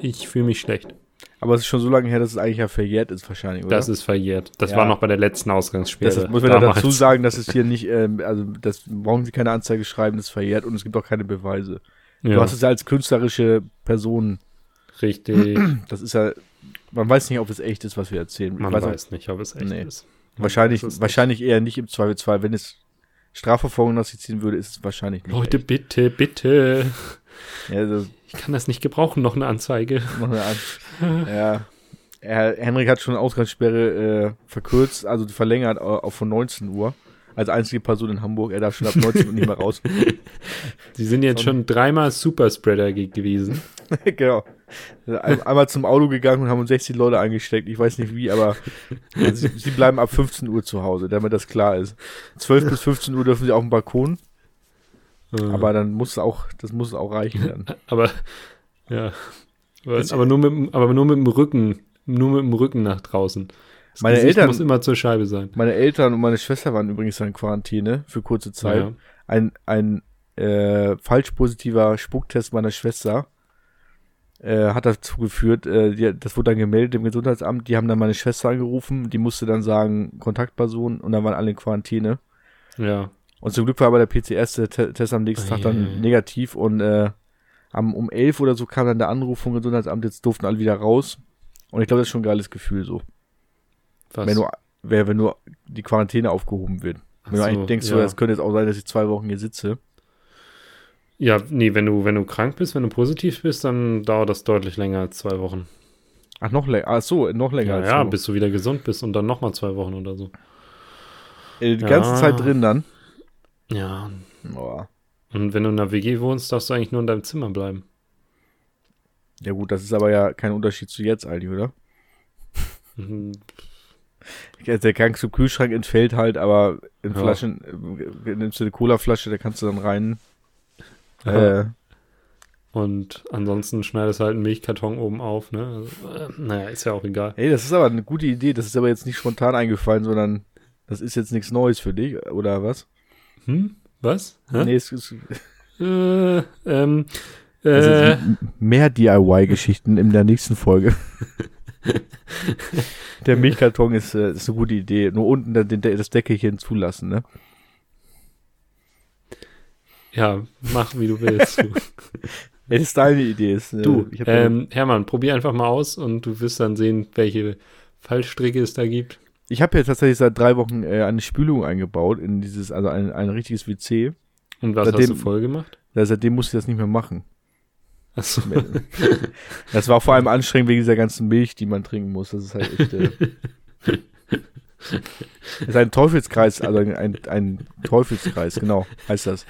ich fühle mich schlecht. Aber es ist schon so lange her, dass es eigentlich ja verjährt ist, wahrscheinlich, oder? Das ist verjährt. Das ja. war noch bei der letzten Ausgangssperre. Das muss man ja dazu sagen, dass es hier nicht, ähm, also das brauchen Sie keine Anzeige schreiben, das ist verjährt und es gibt auch keine Beweise. Ja. Du hast es ja als künstlerische Person. Richtig. *clears throat* Das ist ja, man weiß nicht, ob es echt ist, was wir erzählen. Man weiß, weiß nicht, ob es echt nee. ist. Wahrscheinlich, ist wahrscheinlich eher nicht im Zweifelsfall. Wenn es Strafverfolgung nach sich ziehen würde, ist es wahrscheinlich nicht. Leute, echt. bitte, bitte. Ja, also, ich kann das nicht gebrauchen, noch eine Anzeige. Noch eine Anzeige. ja. Er, Henrik hat schon Ausgangssperre äh, verkürzt, also verlängert äh, auf von 19 Uhr. Als einzige Person in Hamburg. Er darf schon ab 19 Uhr nicht mehr raus. *laughs* Sie sind jetzt schon dreimal Superspreader gewesen. *laughs* genau. Ein, einmal zum Auto gegangen und haben uns 60 Leute eingesteckt. Ich weiß nicht wie, aber sie, sie, bleiben ab 15 Uhr zu Hause, damit das klar ist. 12 bis 15 Uhr dürfen sie auf dem Balkon. Mhm. Aber dann muss auch, das muss auch reichen dann. *laughs* aber, ja. Aber, aber, nur mit, aber nur mit dem Rücken, nur mit dem Rücken nach draußen. Das meine Gesicht Eltern muss immer zur Scheibe sein. Meine Eltern und meine Schwester waren übrigens in Quarantäne für kurze Zeit. Ja. Ein, ein äh, falsch positiver Spucktest meiner Schwester äh, hat dazu geführt, äh, die, das wurde dann gemeldet im Gesundheitsamt, die haben dann meine Schwester angerufen, die musste dann sagen, Kontaktperson und dann waren alle in Quarantäne. Ja. Und zum Glück war aber der PCS-Test am nächsten Tag dann negativ und äh, am, um elf oder so kam dann der Anruf vom Gesundheitsamt, jetzt durften alle wieder raus. Und ich glaube, das ist schon ein geiles Gefühl so. Was? Wenn nur, wenn nur die Quarantäne aufgehoben wird. Wenn so, du eigentlich denkst, ja. so, das könnte jetzt auch sein, dass ich zwei Wochen hier sitze. Ja, nee, wenn du, wenn du krank bist, wenn du positiv bist, dann dauert das deutlich länger als zwei Wochen. Ach, noch länger. Ach so, noch länger Ja, als ja so. bis du wieder gesund bist und dann nochmal zwei Wochen oder so. Äh, Die Ja. ganze Zeit drin dann. Ja. Boah. Und wenn du in einer WG wohnst, darfst du eigentlich nur in deinem Zimmer bleiben. Ja gut, das ist aber ja kein Unterschied zu jetzt eigentlich, oder? Mhm. Der Gang zum Kühlschrank entfällt halt, aber in Ja. Flaschen, äh, nimmst du eine Colaflasche, da kannst du dann rein. Äh, Und ansonsten schneidest du halt einen Milchkarton oben auf, ne? Also, äh, naja, ist ja auch egal. ey, das ist aber eine gute Idee. Das ist aber jetzt nicht spontan eingefallen, sondern das ist jetzt nichts Neues für dich, oder was? Hm? Was? Hä? Nee, es ist, Äh, ähm, es äh, ist mehr DIY-Geschichten in der nächsten Folge. *laughs* der Milchkarton ist, äh, ist eine gute Idee. Nur unten das Deckelchen zulassen, ne? ja, mach wie du willst. Du, *laughs* Das ist deine Idee. Ist, äh, du ähm, Hermann, probier einfach mal aus und du wirst dann sehen, welche Fallstricke es da gibt. Ich habe ja tatsächlich seit drei Wochen äh, eine Spülung eingebaut in dieses, also ein, ein richtiges WC. Und was Seitdem- hast du voll gemacht? Ja, seitdem musste ich das nicht mehr machen. Achso. *laughs* Das war vor allem anstrengend wegen dieser ganzen Milch, die man trinken muss. Das ist halt echt. Äh, *laughs* das ist ein Teufelskreis, also ein, ein, ein Teufelskreis, genau, heißt das.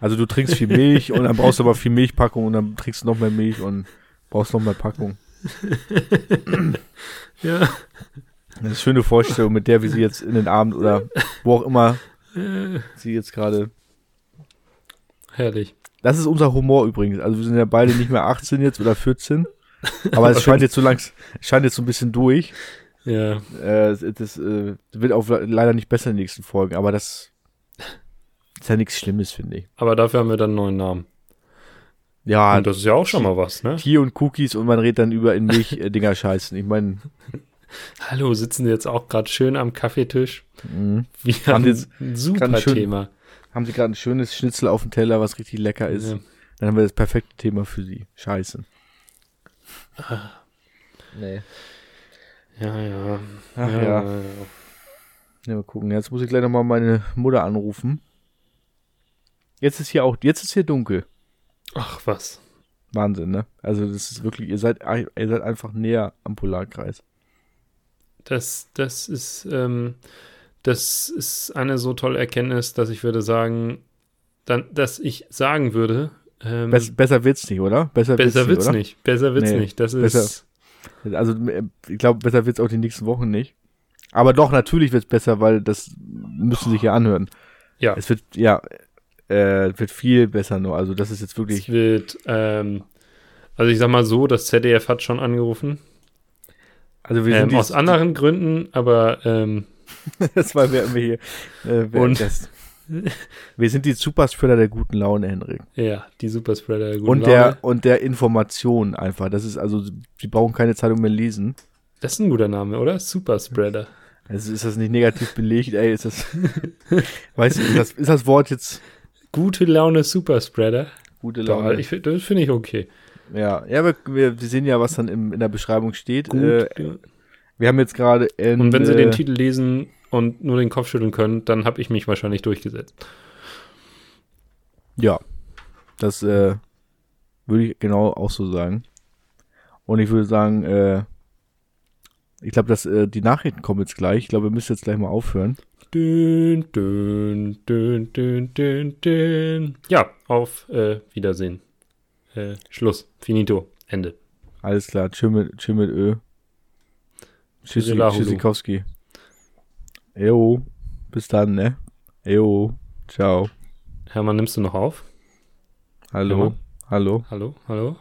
Also du trinkst viel Milch und dann brauchst du aber viel Milchpackung und dann trinkst du noch mehr Milch und brauchst noch mehr Packung. *laughs* ja. Eine schöne Vorstellung, mit der wir sie jetzt in den Abend oder wo auch immer Äh, sie jetzt gerade. herrlich. Das ist unser Humor übrigens. Also wir sind ja beide nicht mehr 18 jetzt oder 14. Aber es scheint jetzt so langs, scheint jetzt so ein bisschen durch. Ja. Äh, das äh, wird auch leider nicht besser in den nächsten Folgen, aber das ist ja nichts Schlimmes, finde ich. Aber dafür haben wir dann einen neuen Namen. Ja, Und das ist ja auch schon mal was, ne? Tee und Cookies und man redet dann über in Milch-Dinger scheißen. Ich meine, Hallo, sitzen Sie jetzt auch gerade schön am Kaffeetisch? mhm. Wir Haben haben ein super schön- Thema. haben sie gerade ein schönes Schnitzel auf dem Teller, was richtig lecker ist. Ja. Dann haben wir das perfekte Thema für sie. Scheiße. Nee. Ja, ja. Ach ja, ja. ja. Ja, mal gucken. Jetzt muss ich gleich nochmal meine Mutter anrufen. Jetzt ist hier auch, jetzt ist hier dunkel. Ach, was. Wahnsinn, ne? Also das ist wirklich, ihr seid, ihr seid einfach näher am Polarkreis. Das, das ist, ähm, das ist eine so tolle Erkenntnis, dass ich würde sagen, dann, dass ich sagen würde, ähm, Bess, besser wird's nicht, oder? Besser, besser wird's oder? nicht. Besser wird's Nee, nicht. Das besser- ist, Also äh, ich glaube, besser wird's auch die nächsten Wochen nicht. Aber doch, natürlich wird's besser, weil das müssen sich ja anhören. ja, Es wird, ja, äh, wird viel besser nur. Also das ist jetzt es wirklich, wird, ähm, also ich sag mal so, das ZDF hat schon angerufen. Also wir Ähm, sind aus anderen Gründen, aber ähm, *laughs* das war wir wir hier. Äh, wer- Und- das, wir sind die Superspreader der guten Laune, Henrik. ja, die Superspreader der guten Und Laune. der, und der Information einfach. Das ist also, sie brauchen keine Zeitung mehr lesen. Das ist ein guter Name, oder? Superspreader. Also ist das nicht negativ belegt, ey, ist das, *laughs* weißt du, ist das, ist das Wort jetzt Gute Laune Superspreader. gute Doch, Laune? ich, find- das finde ich okay. Ja, ja, wir, wir, sehen ja, was dann im, in der Beschreibung steht. Gut. Äh, wir haben jetzt gerade und wenn sie den Titel lesen und nur den Kopf schütteln können, dann habe ich mich wahrscheinlich durchgesetzt. Ja, das äh, würde ich genau auch so sagen. Und ich würde sagen, äh, ich glaube, dass äh, die Nachrichten kommen jetzt gleich. Ich glaube, wir müssen jetzt gleich mal aufhören. Dün, dün, dün, dün, dün, dün. Ja, auf äh, Wiedersehen. Äh, Schluss. Finito. Ende. Alles klar, tschö mit, tschö mit Ö. Tschüssikowski. Jo, bis dann, ne? Jo, ciao. Hermann, nimmst du noch auf? Hallo, Hermann? hallo. Hallo? Hallo?